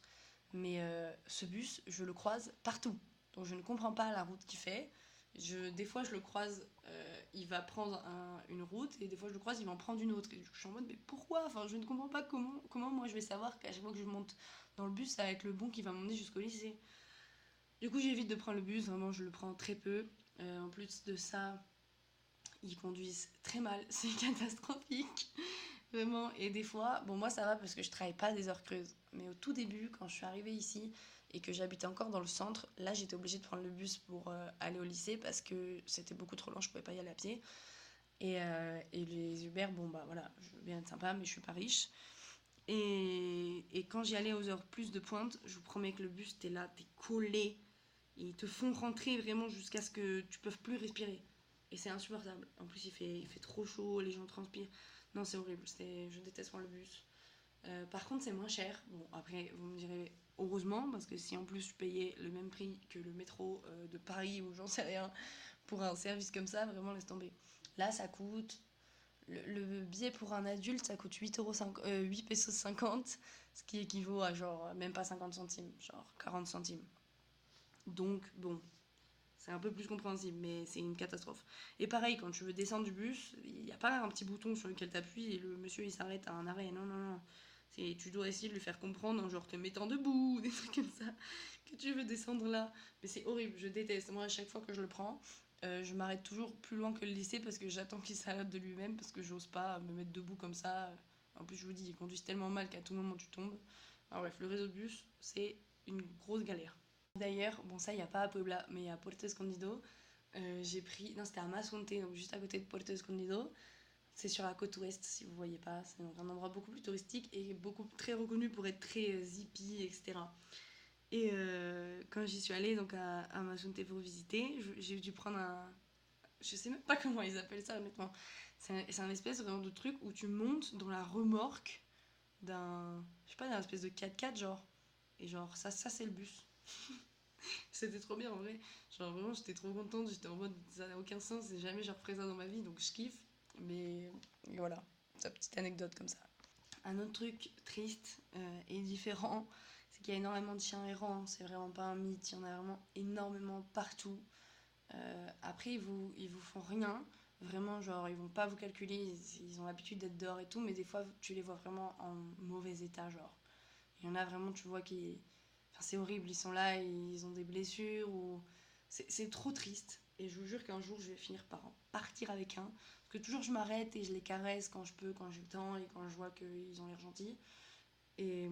Mais euh, ce bus, je le croise partout. Donc je ne comprends pas la route qu'il fait. Je, des fois, je le croise, euh, il va prendre une route, et des fois, je le croise, il va en prendre une autre. Et je suis en mode, mais pourquoi? Enfin, je ne comprends pas comment, comment moi je vais savoir qu'à chaque fois que je monte dans le bus, ça va être le bon qui va m'emmener jusqu'au lycée. Du coup, j'évite de prendre le bus, vraiment, je le prends très peu. Euh, en plus de ça, ils conduisent très mal, [laughs] c'est catastrophique. Vraiment, et des fois, bon, moi ça va parce que je travaille pas des heures creuses. Mais au tout début, quand je suis arrivée ici et que j'habitais encore dans le centre, là j'étais obligée de prendre le bus pour euh, aller au lycée parce que c'était beaucoup trop long, je pouvais pas y aller à pied. Et, euh, et les Uber, bon bah voilà, je veux bien être sympa, mais je suis pas riche. Et, et quand j'y allais aux heures plus de pointe, je vous promets que le bus, t'es là, t'es collé. ils te font rentrer vraiment jusqu'à ce que tu peux plus respirer. Et c'est insupportable. En plus, il fait, il fait trop chaud, les gens transpirent. Non, c'est horrible. Je déteste prendre le bus. Euh, par contre, c'est moins cher. Bon, après, vous me direz heureusement, parce que si en plus je payais le même prix que le métro euh, de Paris ou j'en sais rien, pour un service comme ça, vraiment laisse tomber. Là, ça coûte. Le, billet pour un adulte, ça coûte 8, euros 5, 8 pesos 50, ce qui équivaut à genre même pas 50 centimes, genre 40 centimes. Donc, bon, c'est un peu plus compréhensible, mais c'est une catastrophe. Et pareil, quand tu veux descendre du bus, il n'y a pas un petit bouton sur lequel tu appuies et le monsieur il s'arrête à un arrêt. Non, non, non. Tu dois essayer de lui faire comprendre en genre te mettant debout, [laughs] des trucs comme ça, que tu veux descendre là. Mais c'est horrible, je déteste. Moi, à chaque fois que je le prends, euh, je m'arrête toujours plus loin que le lycée parce que j'attends qu'il s'arrête de lui-même parce que j'ose pas me mettre debout comme ça. En plus, je vous dis, ils conduisent tellement mal qu'à tout moment tu tombes. Alors, bref, le réseau de bus, c'est une grosse galère. D'ailleurs, bon, ça, il n'y a pas à Puebla, mais à Puerto Escondido. Euh, j'ai pris. Non, c'était à Mazunte, donc juste à côté de Puerto Escondido. C'est sur la côte ouest, si vous voyez pas. C'est un endroit beaucoup plus touristique et beaucoup très reconnu pour être très euh, zippy, etc. Et euh, quand j'y suis allée donc à, à Mazunte pour visiter, j'ai dû prendre un. Je sais même pas [laughs] comment ils appellent ça, honnêtement. C'est un, un, espèce vraiment de truc où tu montes dans la remorque d'un. Je sais pas, d'un espèce de 4x4, genre. Et genre, ça, ça c'est le bus. [laughs] C'était trop bien en vrai. Genre vraiment, j'étais trop contente. J'étais en mode, ça n'a aucun sens et jamais je referai ça dans ma vie, donc je kiffe. Mais voilà, sa petite anecdote comme ça. Un autre truc triste euh, et différent, c'est qu'il y a énormément de chiens errants. C'est vraiment pas un mythe, il y en a vraiment énormément partout. Euh, après, ils vous, ils vous font rien. Vraiment, genre, ils vont pas vous calculer. Ils, ont l'habitude d'être dehors et tout, mais des fois, tu les vois vraiment en mauvais état, genre. Il y en a vraiment, tu vois, qui c'est horrible, ils sont là, ils ont des blessures ou c'est trop triste. Et je vous jure qu'un jour je vais finir par en partir avec un. Que toujours je m'arrête et je les caresse quand je peux, quand j'ai le temps et quand je vois qu'ils ont l'air gentils. Et,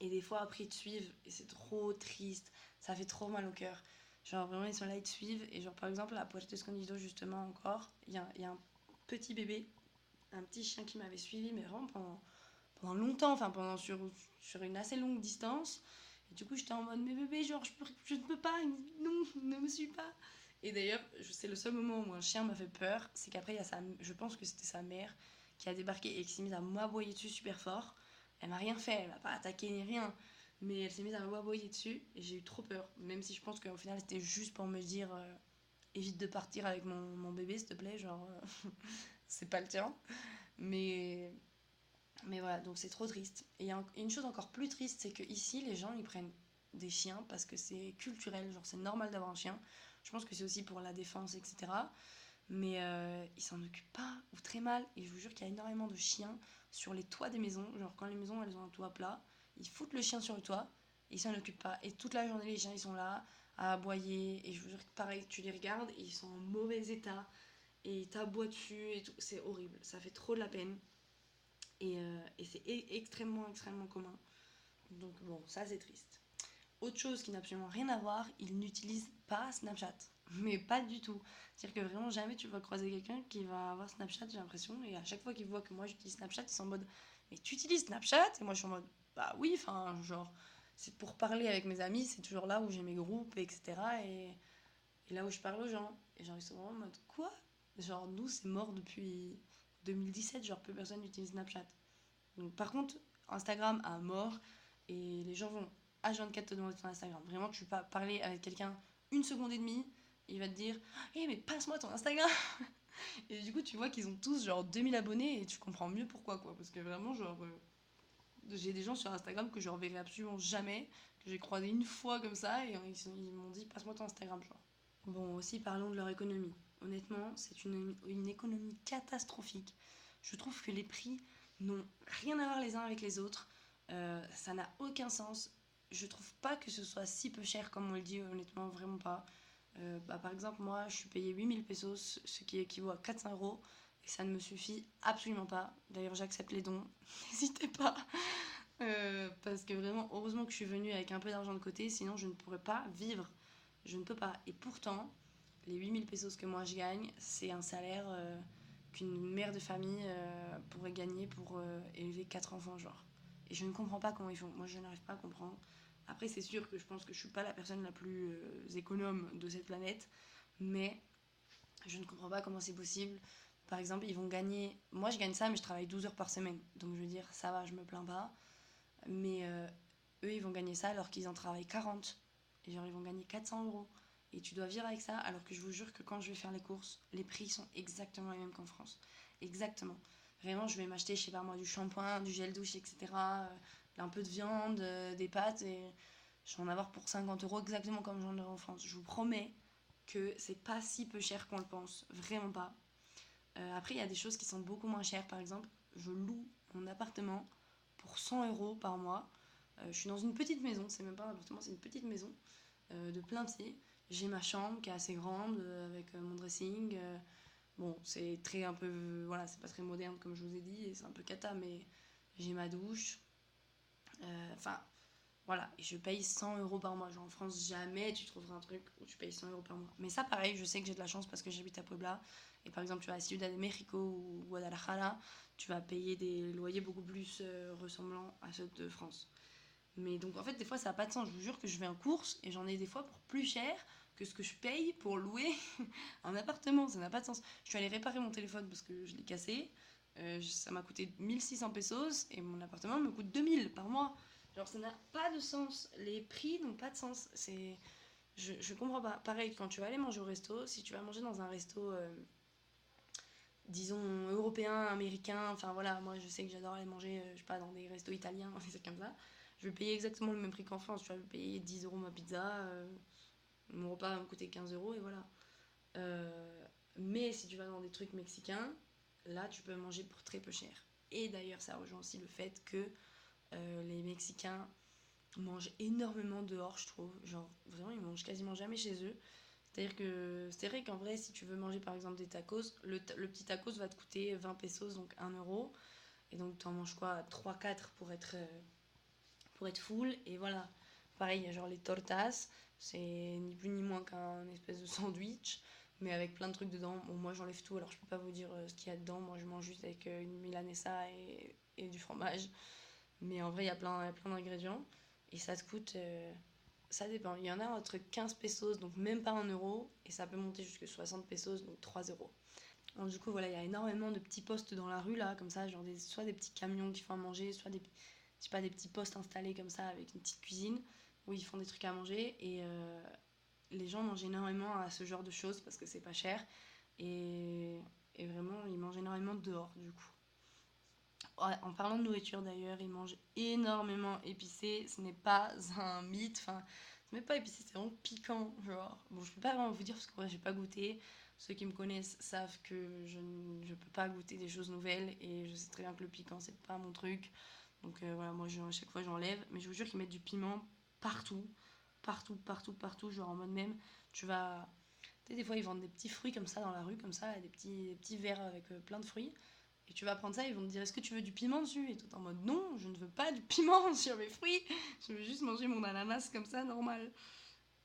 et des fois après ils te suivent et c'est trop triste. Ça fait trop mal au cœur. Genre vraiment ils sont là, ils te suivent. Et genre par exemple à Puerto Escondido justement encore, il y a, y a un petit bébé, un petit chien qui m'avait suivi mais vraiment pendant pendant longtemps, enfin pendant sur, sur une assez longue distance. Et du coup, j'étais en mode, mais bébé, genre, je, je ne peux pas, non, ne me suis pas. Et d'ailleurs, c'est le seul moment où un chien m'a fait peur, c'est qu'après, sa, je pense que c'était sa mère qui a débarqué et qui s'est mise à m'aboyer dessus super fort. Elle m'a rien fait, elle m'a pas attaqué ni rien, mais elle s'est mise à m'aboyer dessus et j'ai eu trop peur. Même si je pense qu'au final, c'était juste pour me dire, euh, évite de partir avec mon, mon bébé, s'il te plaît, genre, euh, [laughs] c'est pas le tien. Mais mais voilà, donc c'est trop triste. Et une chose encore plus triste, c'est que ici, les gens, ils prennent des chiens parce que c'est culturel, genre c'est normal d'avoir un chien. Je pense que c'est aussi pour la défense, etc. Mais euh, ils s'en occupent pas ou très mal. Et je vous jure qu'il y a énormément de chiens sur les toits des maisons. Genre quand les maisons, elles ont un toit plat, ils foutent le chien sur le toit ils s'en occupent pas. Et toute la journée, les chiens, ils sont là à aboyer. Et je vous jure que pareil, tu les regardes ils sont en mauvais état. Et ils t'aboient dessus et tout. C'est horrible. Ça fait trop de la peine. Et, euh, et c'est e-, extrêmement, extrêmement commun. Donc bon, ça c'est triste. Autre chose qui n'a absolument rien à voir, ils n'utilisent pas Snapchat. [laughs] Mais pas du tout. C'est-à-dire que vraiment jamais tu vas croiser quelqu'un qui va avoir Snapchat, j'ai l'impression. Et à chaque fois qu'ils voient que moi j'utilise Snapchat, ils sont en mode Mais tu utilises Snapchat? Et moi je suis en mode Bah oui, enfin, genre, c'est pour parler avec mes amis, c'est toujours là où j'ai mes groupes, etc. Et, et là où je parle aux gens. Et genre, ils sont vraiment en mode quoi? Genre, nous, c'est mort depuis 2017, genre, plus personne n'utilise Snapchat. Donc, par contre, Instagram a mort et les gens vont H24 te demander ton Instagram. Vraiment, tu pas parler avec quelqu'un une seconde et demie, il va te dire Hé, hey, mais passe-moi ton Instagram [laughs] Et du coup, tu vois qu'ils ont tous genre 2000 abonnés et tu comprends mieux pourquoi, quoi. Parce que vraiment, genre. Euh, j'ai des gens sur Instagram que je reverrai absolument jamais, que j'ai croisé une fois comme ça, et ils, m'ont dit passe-moi ton Instagram. Bon, aussi parlons de leur économie. Honnêtement, c'est une, une économie catastrophique. Je trouve que les prix n'ont rien à voir les uns avec les autres. Euh, ça n'a aucun sens. Je trouve pas que ce soit si peu cher comme on le dit, honnêtement, vraiment pas. Euh, bah, par exemple, moi, je suis payé 8000 pesos, ce qui équivaut à 400 euros et ça ne me suffit absolument pas. D'ailleurs, j'accepte les dons, [laughs] n'hésitez pas. Euh, parce que vraiment, heureusement que je suis venue avec un peu d'argent de côté, sinon je ne pourrais pas vivre. Je ne peux pas. Et pourtant, les 8000 pesos que moi je gagne, c'est un salaire euh, qu'une mère de famille pourrait gagner pour élever 4 enfants, genre. Et je ne comprends pas comment ils font. Moi, je n'arrive pas à comprendre. Après, c'est sûr que je pense que je suis pas la personne la plus économe de cette planète, mais je ne comprends pas comment c'est possible par exemple, ils vont gagner. Moi, je gagne ça, mais je travaille 12 heures par semaine. Donc, je veux dire, ça va, je me plains pas. Mais euh, eux, ils vont gagner ça alors qu'ils en travaillent 40. Et genre, ils vont gagner 400 euros. Et tu dois vivre avec ça, alors que je vous jure que quand je vais faire les courses, les prix sont exactement les mêmes qu'en France. Exactement. Vraiment, je vais m'acheter, je sais pas moi, du shampoing, du gel douche, etc. Un peu de viande, euh, des pâtes. Et je vais en avoir pour 50 euros exactement comme j'en ai en France. Je vous promets que c'est pas si peu cher qu'on le pense. Vraiment pas. Euh, après, il y a des choses qui sont beaucoup moins chères. Par exemple, je loue mon appartement pour 100 euros par mois. Euh, je suis dans une petite maison, c'est même pas un appartement, c'est une petite maison de plein pied. J'ai ma chambre qui est assez grande avec mon dressing. bon, c'est très un peu. Voilà, c'est pas très moderne comme je vous ai dit, et c'est un peu cata, mais j'ai ma douche. Enfin, voilà, et je paye 100 euros par mois. Genre en France, jamais tu trouveras un truc où tu payes 100 euros par mois. Mais ça, pareil, je sais que j'ai de la chance parce que j'habite à Puebla. Et par exemple, tu vas à Ciudad de México ou Guadalajara, tu vas payer des loyers beaucoup plus euh, ressemblants à ceux de France. Mais donc en fait, des fois, ça n'a pas de sens. Je vous jure que je vais en course et j'en ai des fois pour plus cher que ce que je paye pour louer [laughs] un appartement. Ça n'a pas de sens. Je suis allée réparer mon téléphone parce que je l'ai cassé. Euh, ça m'a coûté 1600 pesos et mon appartement me coûte 2000 par mois. Genre, ça n'a pas de sens. Les prix n'ont pas de sens. C'est. Je, je comprends pas. Pareil, quand tu vas aller manger au resto, si tu vas manger dans un resto, euh, disons, européen, américain, enfin voilà, moi je sais que j'adore aller manger, euh, je sais pas, dans des restos italiens, [laughs] des trucs comme ça. Je vais payer exactement le même prix qu'en France. Tu vas payer 10 euros ma pizza, euh, mon repas va me coûter 15 euros et voilà. mais si tu vas dans des trucs mexicains, là tu peux manger pour très peu cher. Et d'ailleurs, ça rejoint aussi le fait que euh, les Mexicains mangent énormément dehors, je trouve. Genre, vraiment, ils mangent quasiment jamais chez eux. C'est-à-dire que c'est vrai qu'en vrai, si tu veux manger par exemple des tacos, le, petit tacos va te coûter 20 pesos, donc 1 euro. Et donc, tu en manges quoi? 3-4 pour être, euh, pour être full. Et voilà. Pareil, il y a genre les tortas, c'est ni plus ni moins qu'un espèce de sandwich, mais avec plein de trucs dedans. Bon, moi j'enlève tout, alors je peux pas vous dire euh, ce qu'il y a dedans. Moi je mange juste avec une milanesa et, et du fromage. Mais en vrai, il y a plein, plein d'ingrédients. Et ça te coûte. Euh, ça dépend. Il y en a entre 15 pesos, donc même pas 1 euro. Et ça peut monter jusqu'à 60 pesos, donc 3 euros. Donc, du coup, voilà, il y a énormément de petits postes dans la rue, là, comme ça. Genre des, soit des petits camions qui font à manger, soit des, pas, des petits postes installés comme ça avec une petite cuisine où ils font des trucs à manger. Et euh, les gens mangent énormément à ce genre de choses parce que c'est pas cher. Et, vraiment, ils mangent énormément dehors, du coup. En parlant de nourriture d'ailleurs, ils mangent énormément épicé. Ce n'est pas un mythe. Enfin, ce n'est pas épicé, c'est vraiment piquant. Genre, bon, je peux pas vraiment vous dire parce que moi j'ai pas goûté. Ceux qui me connaissent savent que je ne peux pas goûter des choses nouvelles et je sais très bien que le piquant c'est pas mon truc. Donc euh, voilà, moi à chaque fois j'enlève. Mais je vous jure qu'ils mettent du piment partout, partout, partout, partout. Genre en mode même, tu vas. Tu sais, des fois ils vendent des petits fruits comme ça dans la rue, comme ça, des petits, des petits verres avec euh, plein de fruits. Et tu vas prendre ça, ils vont te dire est-ce que tu veux du piment dessus? Et tout en mode non, je ne veux pas du [laughs] piment sur mes fruits, je veux juste manger mon ananas comme ça, normal.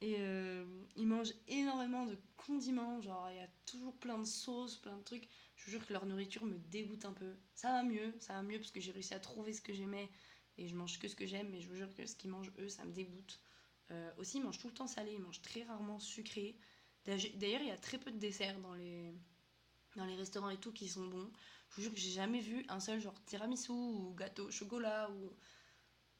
Et euh, ils mangent énormément de condiments, genre il y a toujours plein de sauces, plein de trucs. Je vous jure que leur nourriture me dégoûte un peu. Ça va mieux, ça va mieux parce que j'ai réussi à trouver ce que j'aimais et je mange que ce que j'aime, mais je vous jure que ce qu'ils mangent eux, ça me dégoûte. Euh, aussi, ils mangent tout le temps salé, ils mangent très rarement sucré. D'ailleurs, il y a très peu de desserts dans les, dans les restaurants et tout qui sont bons. Je vous jure que j'ai jamais vu un seul genre tiramisu ou gâteau au chocolat ou,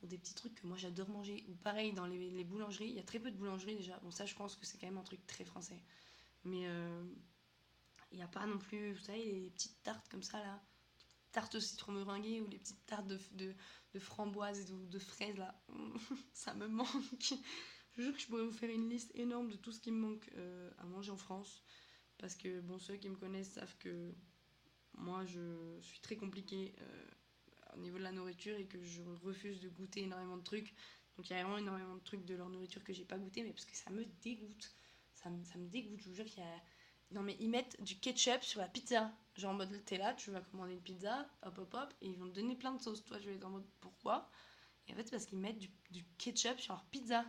des petits trucs que moi j'adore manger. Ou pareil, dans les, les boulangeries, il y a très peu de boulangeries déjà. Bon, ça, je pense que c'est quand même un truc très français. Mais euh, il n'y a pas non plus, vous savez, les petites tartes comme ça là. Tartes au citron meringué ou les petites tartes de, de, de framboises ou de fraises là. [laughs] ça me manque. Je jure que je pourrais vous faire une liste énorme de tout ce qui me manque euh, à manger en France. Parce que, bon, ceux qui me connaissent savent que moi, je suis très compliquée euh, au niveau de la nourriture et que je refuse de goûter énormément de trucs. Donc, il y a vraiment énormément de trucs de leur nourriture que j'ai pas goûté, mais parce que ça me dégoûte. Ça me, ça me dégoûte, je vous jure qu'il y a. Non, mais ils mettent du ketchup sur la pizza. Genre en mode, t'es là, tu vas commander une pizza, hop hop hop, et ils vont te donner plein de sauces. Toi, je vais être en mode, pourquoi? Et en fait, c'est parce qu'ils mettent du, ketchup sur leur pizza.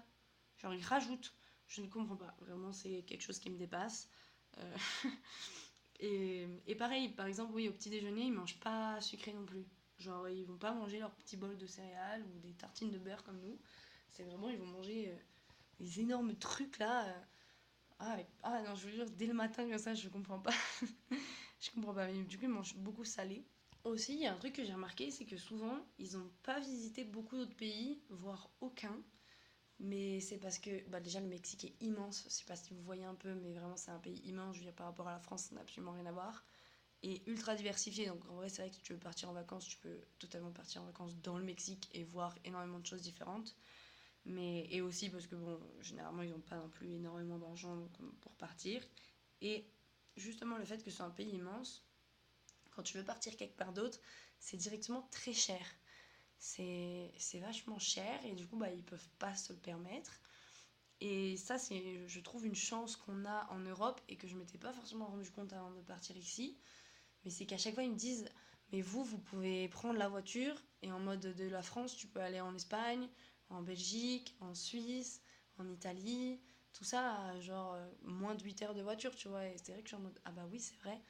Genre, ils rajoutent. Je ne comprends pas. Vraiment, c'est quelque chose qui me dépasse. Euh, [laughs] et, et, pareil, par exemple, oui, au petit déjeuner, ils mangent pas sucré non plus. Genre, ils vont pas manger leur petit bol de céréales ou des tartines de beurre comme nous. C'est vraiment, ils vont manger euh, des énormes trucs là. Euh. Ah, ah, non, je veux dire, dès le matin comme ça, je comprends pas. [laughs] je comprends pas. Mais du coup, ils mangent beaucoup salé. Aussi, il y a un truc que j'ai remarqué, c'est que souvent, ils n'ont pas visité beaucoup d'autres pays, voire aucun. Mais c'est parce que bah déjà le Mexique est immense, je sais pas si vous voyez un peu, mais vraiment c'est un pays immense, je veux dire par rapport à la France, ça n'a absolument rien à voir. Et ultra diversifié, donc en vrai c'est vrai que si tu veux partir en vacances, tu peux totalement partir en vacances dans le Mexique et voir énormément de choses différentes. Mais, et aussi parce que bon, généralement ils n'ont pas non plus énormément d'argent pour partir. Et justement le fait que ce soit un pays immense, quand tu veux partir quelque part d'autre, c'est directement très cher c'est vachement cher et du coup bah, ils peuvent pas se le permettre. Et ça c'est je trouve une chance qu'on a en Europe et que je m'étais pas forcément rendu compte avant de partir ici. Mais c'est qu'à chaque fois ils me disent mais vous vous pouvez prendre la voiture et en mode de la France tu peux aller en Espagne, en Belgique, en Suisse, en Italie, tout ça genre moins de 8 heures de voiture tu vois et c'est vrai que je suis en mode ah bah oui c'est vrai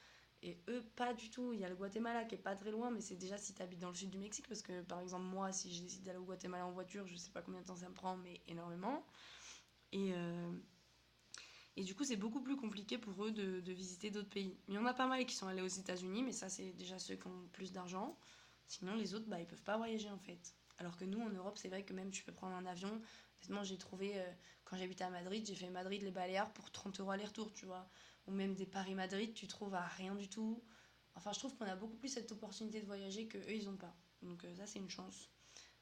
et eux, pas du tout. Il y a le Guatemala qui est pas très loin, mais c'est déjà si tu habites dans le sud du Mexique. Parce que, par exemple, moi, si je décide d'aller au Guatemala en voiture, je sais pas combien de temps ça me prend, mais énormément. Et, euh, et du coup, c'est beaucoup plus compliqué pour eux de, de visiter d'autres pays. Il y en a pas mal qui sont allés aux États-Unis, mais ça, c'est déjà ceux qui ont plus d'argent. Sinon, les autres, bah, ils peuvent pas voyager en fait. Alors que nous, en Europe, c'est vrai que même tu peux prendre un avion. Honnêtement, j'ai trouvé, euh, quand j'habitais à Madrid, j'ai fait Madrid-les Baléares pour 30 euros aller-retour, tu vois ou même des Paris-Madrid, tu trouves à rien du tout. Enfin, je trouve qu'on a beaucoup plus cette opportunité de voyager que eux, ils n'ont pas. Donc euh, ça, c'est une chance.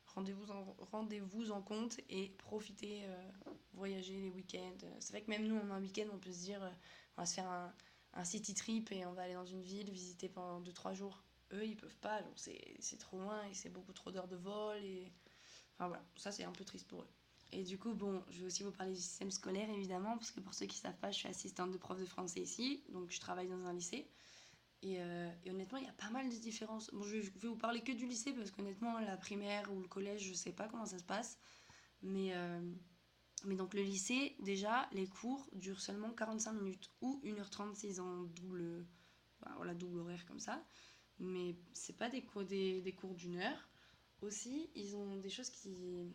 Rendez-vous en, rendez en compte et profitez, euh, voyager les week-ends. C'est vrai que même nous, on a un week-end, on peut se dire, euh, on va se faire un, un, city trip et on va aller dans une ville, visiter pendant 2-3 jours. Eux, ils peuvent pas, c'est trop loin et c'est beaucoup trop d'heures de vol. Et... Enfin voilà, ça c'est un peu triste pour eux. Et du coup, bon, je vais aussi vous parler du système scolaire, évidemment, parce que pour ceux qui ne savent pas, je suis assistante de prof de français ici, donc je travaille dans un lycée. Et, euh, honnêtement, il y a pas mal de différences. Bon, je vais vous parler que du lycée, parce qu'honnêtement, la primaire ou le collège, je sais pas comment ça se passe. Mais, euh, mais donc le lycée, déjà, les cours durent seulement 45 minutes, ou 1h30 s'ils ont double, voilà, double horaire comme ça. Mais c'est pas des cours, des, des cours d'une heure. Aussi, ils ont des choses qui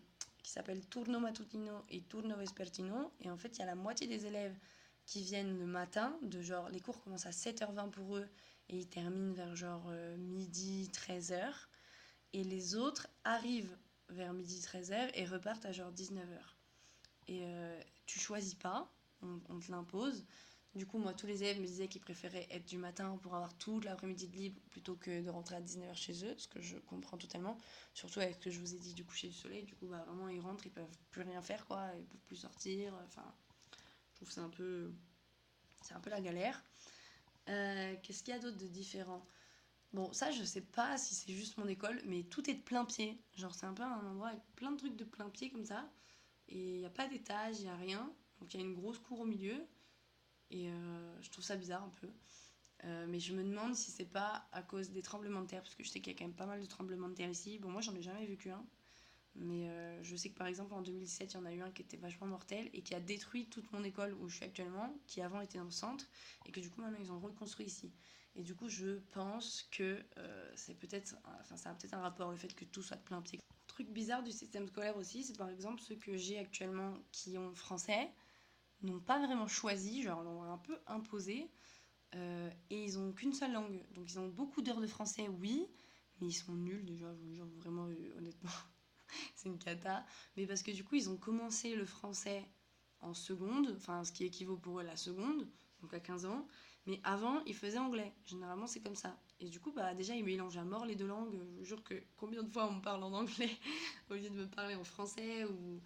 qui s'appelle Turno Matutino et Turno Vespertino. Et en fait, il y a la moitié des élèves qui viennent le matin, de genre, les cours commencent à 7h20 pour eux et ils terminent vers genre euh, midi, 13h. Et les autres arrivent vers midi, 13h et repartent à genre 19h. Et euh, tu choisis pas, on te l'impose. Du coup, moi, tous les élèves me disaient qu'ils préféraient être du matin pour avoir toute l'après-midi de libre plutôt que de rentrer à 19h chez eux, ce que je comprends totalement. Surtout avec ce que je vous ai dit du coucher du soleil. Du coup, bah, vraiment, ils rentrent, ils peuvent plus rien faire, quoi. Ils peuvent plus sortir. Enfin, je trouve c'est un peu. C'est un peu la galère. Euh, Qu'est-ce qu'il y a d'autre de différent? Bon, ça, je sais pas si c'est juste mon école, mais tout est de plein pied. Genre, c'est un peu un endroit avec plein de trucs de plein pied comme ça. Et il n'y a pas d'étage, il n'y a rien. Donc, il y a une grosse cour au milieu. Et euh, je trouve ça bizarre un peu. Euh, mais je me demande si c'est pas à cause des tremblements de terre, parce que je sais qu'il y a quand même pas mal de tremblements de terre ici. Bon, moi j'en ai jamais vécu un. Mais euh, je sais que par exemple en 2017, il y en a eu un qui était vachement mortel et qui a détruit toute mon école où je suis actuellement, qui avant était dans le centre, et que du coup maintenant ils ont reconstruit ici. Et du coup, je pense que c'est peut-être, enfin, ça a peut-être un rapport le fait que tout soit de plein pied truc bizarre du système scolaire aussi, c'est par exemple ceux que j'ai actuellement qui ont français, n'ont pas vraiment choisi, genre l'ont un peu imposé, euh, et ils ont qu'une seule langue. Donc ils ont beaucoup d'heures de français, oui, mais ils sont nuls déjà, genre, vraiment, euh, honnêtement, [laughs] c'est une cata. Mais parce que du coup, ils ont commencé le français en seconde, enfin ce qui équivaut pour eux à la seconde, donc à 15 ans, mais avant, ils faisaient anglais. Généralement, c'est comme ça. Et du coup, bah, déjà, ils mélangent à mort les deux langues. Je vous jure que combien de fois on me parle en anglais [laughs] au lieu de me parler en français ou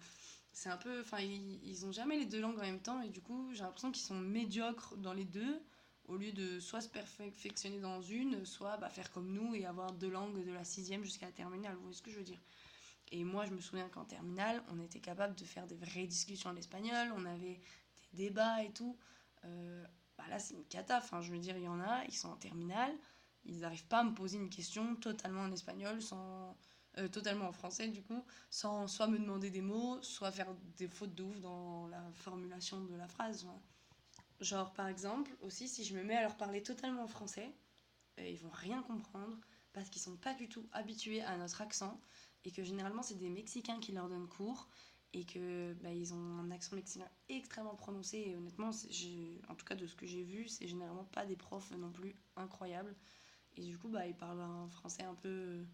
c'est un peu enfin ils, ils ont jamais les deux langues en même temps et du coup j'ai l'impression qu'ils sont médiocres dans les deux au lieu de soit se perfectionner dans une soit bah, faire comme nous et avoir deux langues de la sixième jusqu'à la terminale vous voyez ce que je veux dire. Et moi je me souviens qu'en terminale on était capable de faire des vraies discussions en espagnol on avait des débats et tout. Euh, bah là c'est une cata enfin je veux dire il y en a ils sont en terminale ils n'arrivent pas à me poser une question totalement en espagnol sans euh, totalement en français du coup, sans soit me demander des mots, soit faire des fautes de ouf dans la formulation de la phrase. Genre par exemple, aussi si je me mets à leur parler totalement en français, euh, ils vont rien comprendre parce qu'ils sont pas du tout habitués à notre accent et que généralement c'est des Mexicains qui leur donnent cours et que bah, ils ont un accent mexicain extrêmement prononcé et honnêtement en tout cas de ce que j'ai vu c'est généralement pas des profs non plus incroyables et du coup bah ils parlent un français un peu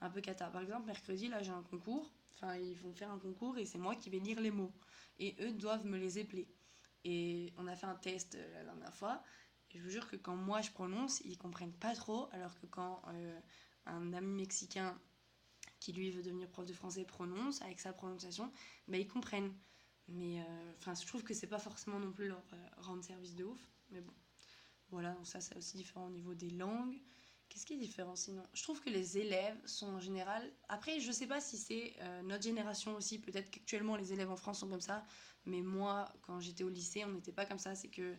un peu cata. Par exemple, mercredi, là, j'ai un concours. Enfin, ils vont faire un concours et c'est moi qui vais lire les mots. Et eux doivent me les épeler. Et on a fait un test euh, la dernière fois. Et je vous jure que quand moi je prononce, ils comprennent pas trop. Alors que quand euh, un ami mexicain qui lui veut devenir prof de français prononce avec sa prononciation, bah, ils comprennent. Mais euh, enfin, je trouve que c'est pas forcément non plus leur rendre service de ouf. Mais bon, voilà, donc ça c'est aussi différent au niveau des langues. Qu'est-ce qui est différent sinon? Je trouve que les élèves sont en général. Après, je sais pas si c'est euh, notre génération aussi. Peut-être qu'actuellement les élèves en France sont comme ça. Mais moi, quand j'étais au lycée, on n'était pas comme ça. C'est que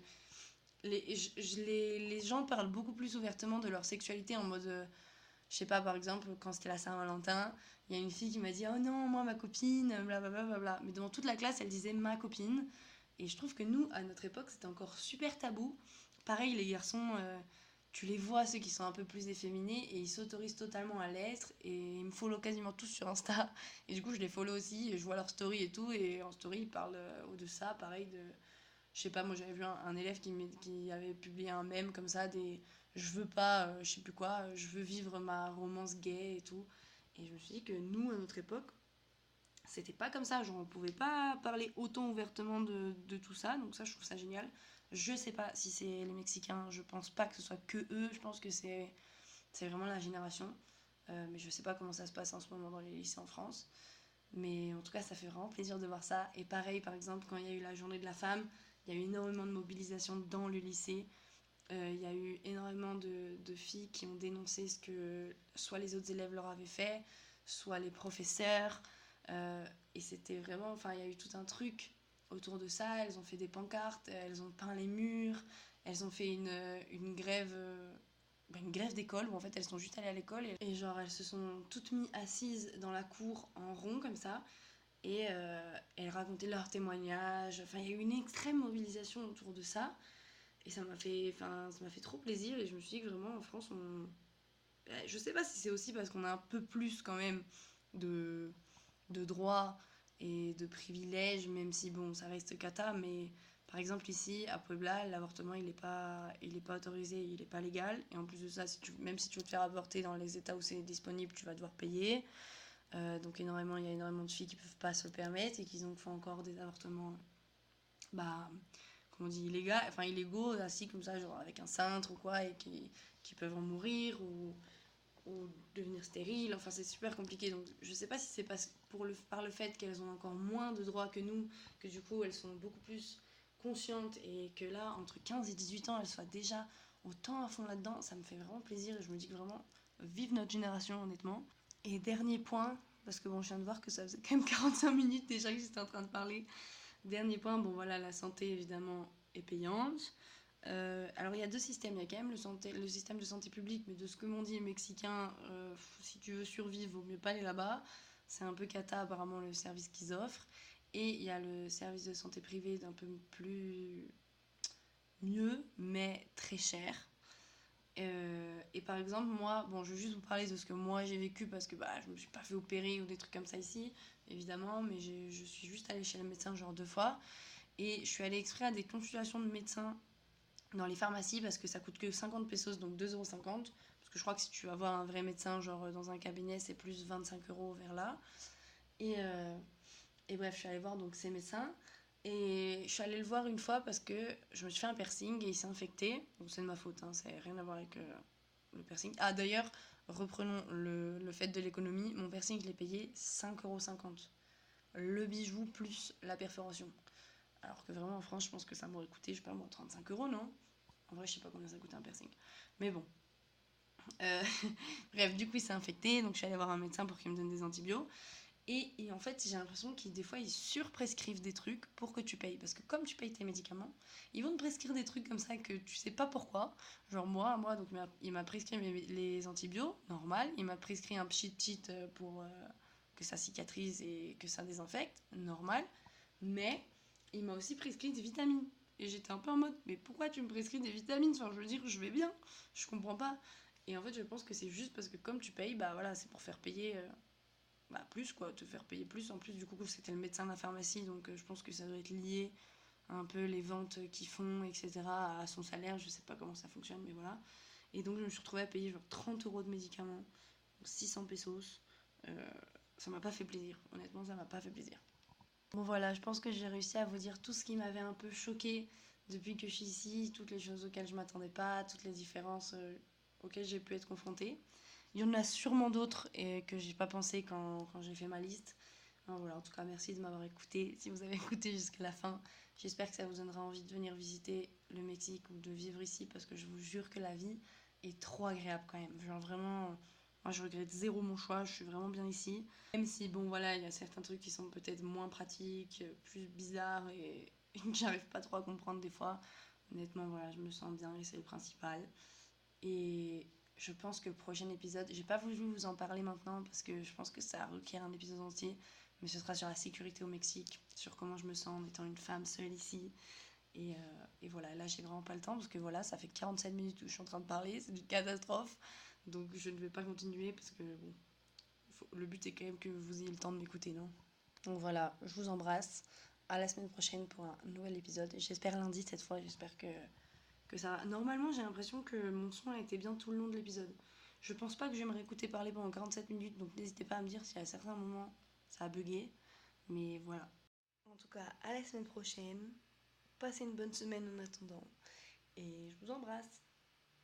les, je, les, les, gens parlent beaucoup plus ouvertement de leur sexualité en mode. Euh, je sais pas, par exemple, quand c'était la Saint-Valentin, il y a une fille qui m'a dit Oh non, moi, ma copine, blablabla. Bla, bla, bla. Mais devant toute la classe, elle disait ma copine. Et je trouve que nous, à notre époque, c'était encore super tabou. Pareil, les garçons. Euh, tu les vois, ceux qui sont un peu plus efféminés, et ils s'autorisent totalement à l'être, et ils me follow quasiment tous sur Insta, et du coup je les follow aussi, et je vois leur story et tout, et en story ils parlent euh, de ça, pareil, de... Je sais pas, moi j'avais vu un, élève qui, qui avait publié un mème comme ça, des je veux pas, euh, je sais plus quoi, je veux vivre ma romance gay et tout, et je me suis dit que nous, à notre époque, c'était pas comme ça, genre on pouvait pas parler autant ouvertement de, de tout ça, donc ça je trouve ça génial. Je sais pas si c'est les Mexicains, je pense pas que ce soit que eux, je pense que c'est vraiment la génération. Euh, mais je sais pas comment ça se passe en ce moment dans les lycées en France. Mais en tout cas, ça fait vraiment plaisir de voir ça. Et pareil, par exemple, quand il y a eu la journée de la femme, il y a eu énormément de mobilisation dans le lycée. Euh, il y a eu énormément de, de, filles qui ont dénoncé ce que soit les autres élèves leur avaient fait, soit les professeurs. Euh, et c'était vraiment, enfin, il y a eu tout un truc autour de ça. Elles ont fait des pancartes, elles ont peint les murs, elles ont fait une, une grève, euh, bah, une grève d'école où en fait elles sont juste allées à l'école et, genre elles se sont toutes mises assises dans la cour en rond comme ça et euh, elles racontaient leurs témoignages. Enfin, il y a eu une extrême mobilisation autour de ça et ça m'a fait, enfin, ça m'a fait trop plaisir et je me suis dit que vraiment en France on, bah, je sais pas si c'est aussi parce qu'on a un peu plus quand même de de droits et de privilèges, même si bon, ça reste cata, mais par exemple ici à Puebla, l'avortement il n'est pas, pas autorisé, il n'est pas légal, et en plus de ça, même si tu veux te faire avorter dans les états où c'est disponible, tu vas devoir payer. Euh, donc énormément, il y a énormément de filles qui peuvent pas se le permettre et qui ont fait encore des avortements, bah, comment on dit, illégaux, enfin illégaux, assis comme ça, genre avec un cintre ou quoi, et qui, qui peuvent en mourir ou devenir stérile. Enfin, c'est super compliqué. Donc, je sais pas si c'est pour le, par le fait qu'elles ont encore moins de droits que nous, que du coup, elles sont beaucoup plus conscientes et que là, entre 15 et 18 ans, elles soient déjà autant à fond là-dedans. Ça me fait vraiment plaisir et je me dis que vraiment, vive notre génération, honnêtement. Et dernier point, parce que bon, je viens de voir que ça faisait quand même 45 minutes déjà que j'étais en train de parler. Dernier point, bon voilà, la santé évidemment est payante. Euh, alors il y a deux systèmes, il y a quand même le, système de santé publique, mais de ce que m'ont dit les Mexicains, euh, si tu veux survivre, vaut mieux pas aller là-bas. C'est un peu cata apparemment le service qu'ils offrent. Et il y a le service de santé privée d'un peu plus mieux, mais très cher. Euh, et par exemple, moi, bon, je vais juste vous parler de ce que moi j'ai vécu parce que bah, je me suis pas fait opérer ou des trucs comme ça ici, évidemment, mais je suis juste allée chez le médecin genre deux fois. Et je suis allée exprès à des consultations de médecins dans les pharmacies parce que ça coûte que 50 pesos, donc 2,50€. Parce que je crois que si tu vas voir un vrai médecin, genre dans un cabinet, c'est plus 25 euros vers là. Et, euh, et bref, je suis allée voir donc ces médecins. Et je suis allée le voir une fois parce que je me suis fait un piercing et il s'est infecté. Donc c'est de ma faute, hein, ça n'a rien à voir avec euh, le piercing. Ah d'ailleurs, reprenons le, le fait de l'économie. Mon piercing, je l'ai payé 5,50€. Le bijou plus la perforation. Alors que vraiment en France, je pense que ça m'aurait coûté, je sais pas moi, 35 euros, non? En vrai, je sais pas combien ça coûte un piercing. Mais bon. Euh, [laughs] bref, du coup, il s'est infecté, donc je suis allée voir un médecin pour qu'il me donne des antibiotiques. Et, en fait, j'ai l'impression qu'ils, des fois, ils surprescrivent des trucs pour que tu payes. Parce que comme tu payes tes médicaments, ils vont te prescrire des trucs comme ça que tu sais pas pourquoi. Genre, moi, moi donc, il m'a prescrit les antibiotiques, normal. Il m'a prescrit un petit cheat euh, pour euh, que ça cicatrise et que ça désinfecte, normal. Mais il m'a aussi prescrit des vitamines. Et j'étais un peu en mode, mais pourquoi tu me prescris des vitamines? Enfin, je veux dire, je vais bien, je comprends pas. Et en fait, je pense que c'est juste parce que comme tu payes, bah voilà, c'est pour faire payer euh, bah, plus, quoi, te faire payer plus. En plus, du coup, c'était le médecin de la pharmacie, donc euh, je pense que ça doit être lié un peu les ventes qu'ils font, etc., à son salaire. Je sais pas comment ça fonctionne, mais voilà. Et donc, je me suis retrouvée à payer genre 30 euros de médicaments, 600 pesos. Euh, ça m'a pas fait plaisir, honnêtement, ça m'a pas fait plaisir. Bon voilà, je pense que j'ai réussi à vous dire tout ce qui m'avait un peu choqué depuis que je suis ici, toutes les choses auxquelles je m'attendais pas, toutes les différences euh, auxquelles j'ai pu être confrontée. Il y en a sûrement d'autres et que j'ai pas pensé quand, quand j'ai fait ma liste. voilà, en tout cas, merci de m'avoir écouté. Si vous avez écouté jusqu'à la fin, j'espère que ça vous donnera envie de venir visiter le Mexique ou de vivre ici parce que je vous jure que la vie est trop agréable quand même. Genre vraiment moi, je regrette zéro mon choix, je suis vraiment bien ici. Même si, bon, voilà, il y a certains trucs qui sont peut-être moins pratiques, plus bizarres et, [laughs] que j'arrive pas trop à comprendre des fois. Honnêtement, voilà, je me sens bien et c'est le principal. Et je pense que le prochain épisode, j'ai pas voulu vous en parler maintenant parce que je pense que ça requiert un épisode entier, mais ce sera sur la sécurité au Mexique, sur comment je me sens en étant une femme seule ici. Et, euh, et voilà, là j'ai vraiment pas le temps parce que voilà, ça fait 47 minutes où je suis en train de parler, c'est une catastrophe. Donc je ne vais pas continuer parce que bon, le but est quand même que vous ayez le temps de m'écouter, non? Donc voilà, je vous embrasse. À la semaine prochaine pour un nouvel épisode. J'espère lundi cette fois, j'espère que, que ça va. Normalement, j'ai l'impression que mon son a été bien tout le long de l'épisode. Je pense pas que je vais me réécouter parler pendant 47 minutes, donc n'hésitez pas à me dire si à certains moments ça a bugué. Mais voilà. En tout cas, à la semaine prochaine. Passez une bonne semaine en attendant. Et je vous embrasse.